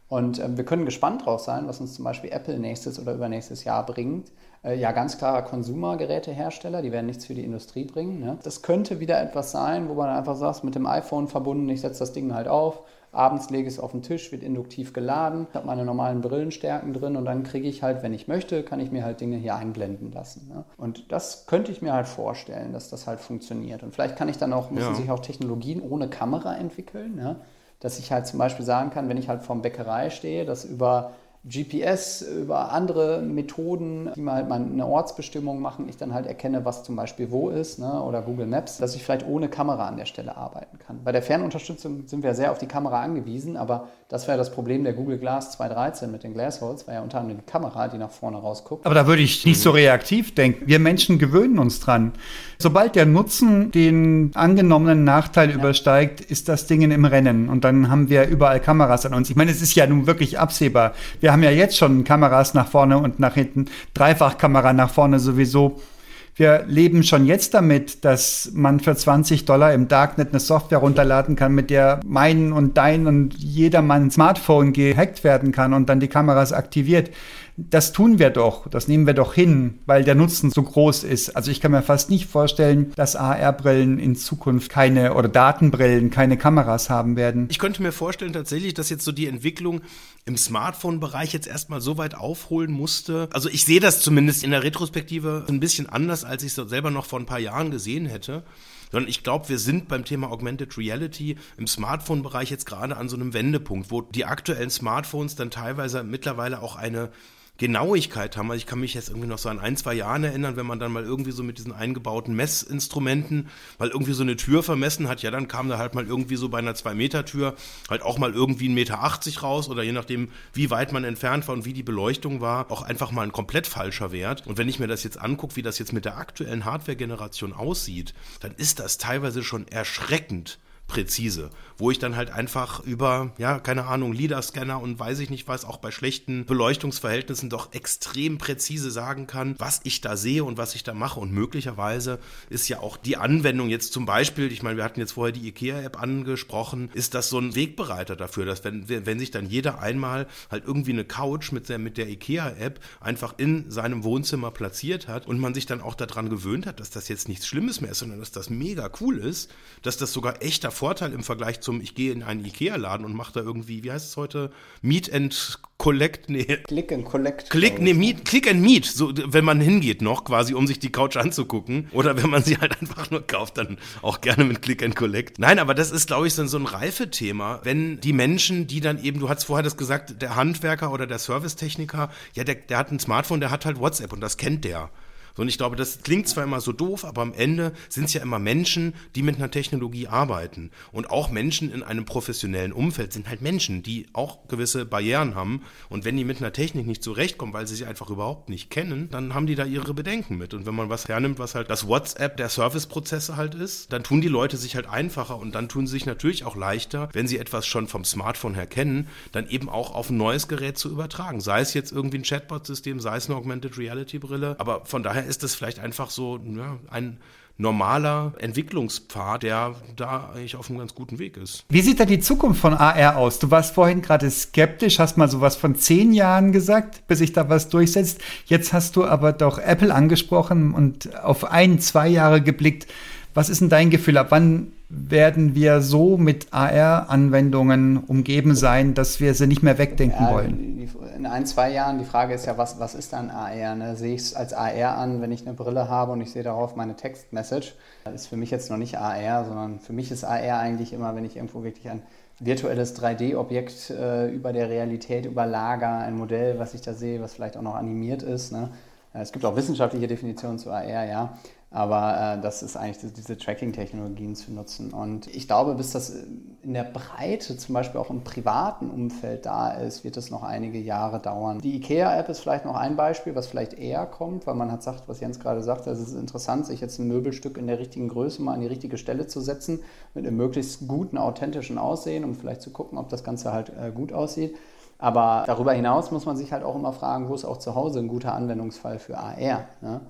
Und äh, wir können gespannt drauf sein, was uns zum Beispiel Apple nächstes oder übernächstes Jahr bringt, äh, ja ganz klarer Konsumergerätehersteller, die werden nichts für die Industrie bringen. Ne? Das könnte wieder etwas sein, wo man einfach sagt, mit dem iPhone verbunden, ich setze das Ding halt auf, abends lege ich es auf den Tisch, wird induktiv geladen, habe meine normalen Brillenstärken drin und dann kriege ich halt, wenn ich möchte, kann ich mir halt Dinge hier einblenden lassen. Ne? Und das könnte ich mir halt vorstellen, dass das halt funktioniert. Und vielleicht kann ich dann auch, müssen ja. sich auch Technologien ohne Kamera entwickeln, ne? dass ich halt zum Beispiel sagen kann, wenn ich halt vorm Bäckerei stehe, dass über GPS, über andere Methoden, die mal halt mal eine Ortsbestimmung machen, ich dann halt erkenne, was zum Beispiel wo ist, ne, oder Google Maps, dass ich vielleicht ohne Kamera an der Stelle arbeiten kann. Bei der Fernunterstützung sind wir sehr auf die Kamera angewiesen, aber das wäre das Problem der Google Glass 213 mit den Glassholes, war ja unter anderem die Kamera, die nach vorne rausguckt. Aber da würde ich nicht so reaktiv denken. Wir Menschen gewöhnen uns dran. Sobald der Nutzen den angenommenen Nachteil ja. übersteigt, ist das Ding im Rennen und dann haben wir überall Kameras an uns. Ich meine, es ist ja nun wirklich absehbar. Wir wir haben ja jetzt schon Kameras nach vorne und nach hinten, Dreifachkamera nach vorne sowieso. Wir leben schon jetzt damit, dass man für 20 Dollar im Darknet eine Software runterladen kann, mit der mein und dein und jedermann Smartphone gehackt werden kann und dann die Kameras aktiviert das tun wir doch, das nehmen wir doch hin, weil der Nutzen so groß ist. Also ich kann mir fast nicht vorstellen, dass AR-Brillen in Zukunft keine oder Datenbrillen keine Kameras haben werden. Ich könnte mir vorstellen tatsächlich, dass jetzt so die Entwicklung im Smartphone-Bereich jetzt erstmal so weit aufholen musste. Also ich sehe das zumindest in der Retrospektive ein bisschen anders, als ich es selber noch vor ein paar Jahren gesehen hätte sondern ich glaube, wir sind beim Thema Augmented Reality im Smartphone-Bereich jetzt gerade an so einem Wendepunkt, wo die aktuellen Smartphones dann teilweise mittlerweile auch eine Genauigkeit haben. Also ich kann mich jetzt irgendwie noch so an ein, zwei Jahren erinnern, wenn man dann mal irgendwie so mit diesen eingebauten Messinstrumenten weil irgendwie so eine Tür vermessen hat, ja, dann kam da halt mal irgendwie so bei einer 2-Meter-Tür halt auch mal irgendwie ein Meter 80 raus oder je nachdem, wie weit man entfernt war und wie die Beleuchtung war, auch einfach mal ein komplett falscher Wert. Und wenn ich mir das jetzt angucke, wie das jetzt mit der aktuellen Hardware-Generation aussieht, dann ist das teilweise schon erschreckend präzise, wo ich dann halt einfach über, ja, keine Ahnung, LIDAR-Scanner und weiß ich nicht was, auch bei schlechten Beleuchtungsverhältnissen doch extrem präzise sagen kann, was ich da sehe und was ich da mache. Und möglicherweise ist ja auch die Anwendung jetzt zum Beispiel, ich meine, wir hatten jetzt vorher die IKEA-App angesprochen, ist das so ein Wegbereiter dafür, dass wenn, wenn sich dann jeder einmal halt irgendwie eine Couch mit der, mit der IKEA-App einfach in seinem Wohnzimmer platziert hat und man sich dann auch daran gewöhnt hat, dass das jetzt nichts Schlimmes mehr ist, sondern dass das mega cool ist, dass das sogar echter Vorteil im Vergleich zum, ich gehe in einen Ikea-Laden und mache da irgendwie, wie heißt es heute? Meet and Collect, nee. Click and Collect. Click, nee, meet, Click and Meet, so, wenn man hingeht noch quasi, um sich die Couch anzugucken. Oder wenn man sie halt einfach nur kauft, dann auch gerne mit Click and Collect. Nein, aber das ist, glaube ich, so, so ein Reifethema, wenn die Menschen, die dann eben, du hast vorher das gesagt, der Handwerker oder der Servicetechniker, ja, der, der hat ein Smartphone, der hat halt WhatsApp und das kennt der. Und ich glaube, das klingt zwar immer so doof, aber am Ende sind es ja immer Menschen, die mit einer Technologie arbeiten. Und auch Menschen in einem professionellen Umfeld sind halt Menschen, die auch gewisse Barrieren haben. Und wenn die mit einer Technik nicht zurechtkommen, weil sie sie einfach überhaupt nicht kennen, dann haben die da ihre Bedenken mit. Und wenn man was hernimmt, was halt das WhatsApp der Serviceprozesse halt ist, dann tun die Leute sich halt einfacher und dann tun sie sich natürlich auch leichter, wenn sie etwas schon vom Smartphone her kennen, dann eben auch auf ein neues Gerät zu übertragen. Sei es jetzt irgendwie ein Chatbot-System, sei es eine Augmented Reality-Brille. Aber von daher ist es vielleicht einfach so ja, ein normaler Entwicklungspfad, der da eigentlich auf einem ganz guten Weg ist. Wie sieht da die Zukunft von AR aus? Du warst vorhin gerade skeptisch, hast mal sowas von zehn Jahren gesagt, bis sich da was durchsetzt. Jetzt hast du aber doch Apple angesprochen und auf ein, zwei Jahre geblickt. Was ist denn dein Gefühl? Ab wann werden wir so mit AR-Anwendungen umgeben sein, dass wir sie nicht mehr wegdenken ja, wollen? In ein, zwei Jahren, die Frage ist ja, was, was ist dann AR? Ne? Sehe ich es als AR an, wenn ich eine Brille habe und ich sehe darauf meine Textmessage? Das ist für mich jetzt noch nicht AR, sondern für mich ist AR eigentlich immer, wenn ich irgendwo wirklich ein virtuelles 3D-Objekt äh, über der Realität überlager, ein Modell, was ich da sehe, was vielleicht auch noch animiert ist. Ne? Es gibt auch wissenschaftliche Definitionen zu AR, ja. Aber äh, das ist eigentlich diese Tracking-Technologien zu nutzen. Und ich glaube, bis das in der Breite, zum Beispiel auch im privaten Umfeld da ist, wird es noch einige Jahre dauern. Die IKEA-App ist vielleicht noch ein Beispiel, was vielleicht eher kommt, weil man hat sagt, was Jens gerade sagte, es ist interessant, sich jetzt ein Möbelstück in der richtigen Größe mal an die richtige Stelle zu setzen, mit einem möglichst guten, authentischen Aussehen, um vielleicht zu gucken, ob das Ganze halt äh, gut aussieht. Aber darüber hinaus muss man sich halt auch immer fragen, wo ist auch zu Hause ein guter Anwendungsfall für AR. Ne?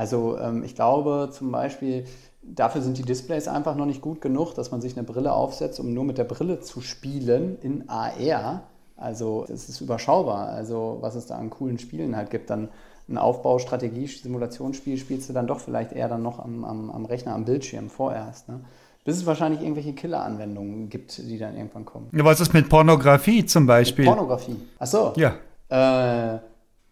Also ähm, ich glaube zum Beispiel, dafür sind die Displays einfach noch nicht gut genug, dass man sich eine Brille aufsetzt, um nur mit der Brille zu spielen in AR. Also das ist überschaubar. Also was es da an coolen Spielen halt gibt, dann ein Aufbau, Strategie, Simulationsspiel spielst du dann doch vielleicht eher dann noch am, am, am Rechner, am Bildschirm vorerst. Ne? Bis es wahrscheinlich irgendwelche Killer-Anwendungen gibt, die dann irgendwann kommen. Ja, was ist mit Pornografie zum Beispiel? Mit Pornografie. Ach so. Ja. Äh,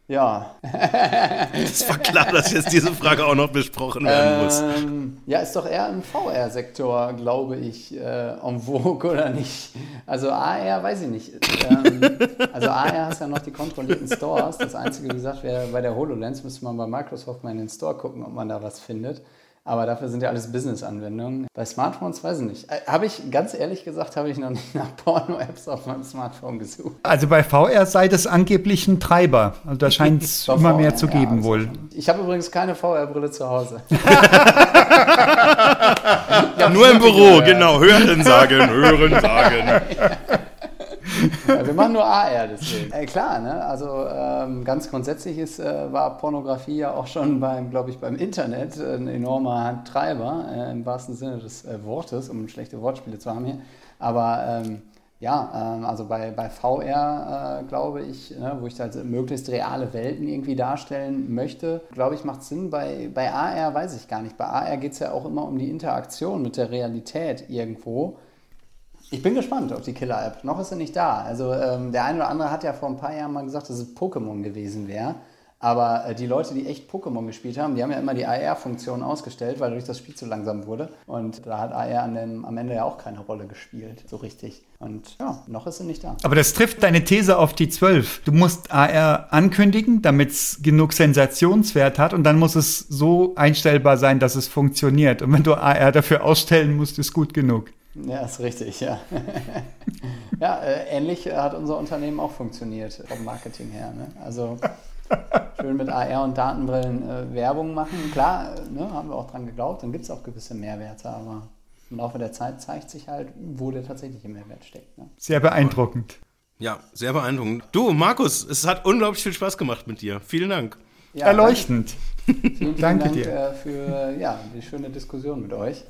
ja. *laughs* Es war klar, dass jetzt diese Frage auch noch besprochen werden muss. Ähm, ja, ist doch eher im VR-Sektor, glaube ich, äh, en vogue oder nicht. Also AR, weiß ich nicht. Ähm, also AR hast ja noch die kontrollierten Stores. Das Einzige, wie gesagt, wäre bei der HoloLens, müsste man bei Microsoft mal in den Store gucken, ob man da was findet. Aber dafür sind ja alles Business-Anwendungen. Bei Smartphones weiß ich nicht. Äh, habe ich, ganz ehrlich gesagt, habe ich noch nicht nach Porno-Apps auf meinem Smartphone gesucht. Also bei VR sei das angeblich ein Treiber. Also da scheint es *laughs* immer VR, mehr zu geben ja, wohl. Ich habe übrigens keine VR-Brille zu Hause. *laughs* ja, nur im Büro, genau. *laughs* Hören sagen, hören sagen. Ja, wir machen nur AR deswegen. Äh, klar, ne? also ähm, ganz grundsätzlich ist, äh, war Pornografie ja auch schon beim, glaube ich, beim Internet ein enormer Handtreiber, äh, im wahrsten Sinne des äh, Wortes, um schlechte Wortspiele zu haben hier. Aber ähm, ja, ähm, also bei, bei VR, äh, glaube ich, ne, wo ich halt möglichst reale Welten irgendwie darstellen möchte, glaube ich, macht Sinn. Bei, bei AR weiß ich gar nicht. Bei AR geht es ja auch immer um die Interaktion mit der Realität irgendwo. Ich bin gespannt auf die Killer-App. Noch ist sie nicht da. Also ähm, der eine oder andere hat ja vor ein paar Jahren mal gesagt, dass es Pokémon gewesen wäre. Aber äh, die Leute, die echt Pokémon gespielt haben, die haben ja immer die AR-Funktion ausgestellt, weil dadurch das Spiel zu langsam wurde. Und da hat AR an dem, am Ende ja auch keine Rolle gespielt, so richtig. Und ja, noch ist sie nicht da. Aber das trifft deine These auf die 12. Du musst AR ankündigen, damit es genug Sensationswert hat und dann muss es so einstellbar sein, dass es funktioniert. Und wenn du AR dafür ausstellen musst, ist gut genug. Ja, ist richtig, ja. *laughs* ja, äh, ähnlich hat unser Unternehmen auch funktioniert vom Marketing her. Ne? Also schön mit AR und Datenbrillen äh, Werbung machen. Klar, ne, haben wir auch dran geglaubt, dann gibt es auch gewisse Mehrwerte, aber im Laufe der Zeit zeigt sich halt, wo der tatsächliche Mehrwert steckt. Ne? Sehr beeindruckend. Ja, sehr beeindruckend. Du, Markus, es hat unglaublich viel Spaß gemacht mit dir. Vielen Dank. Ja, Erleuchtend. Vielen, vielen Danke Dank dir. Äh, für ja, die schöne Diskussion mit euch.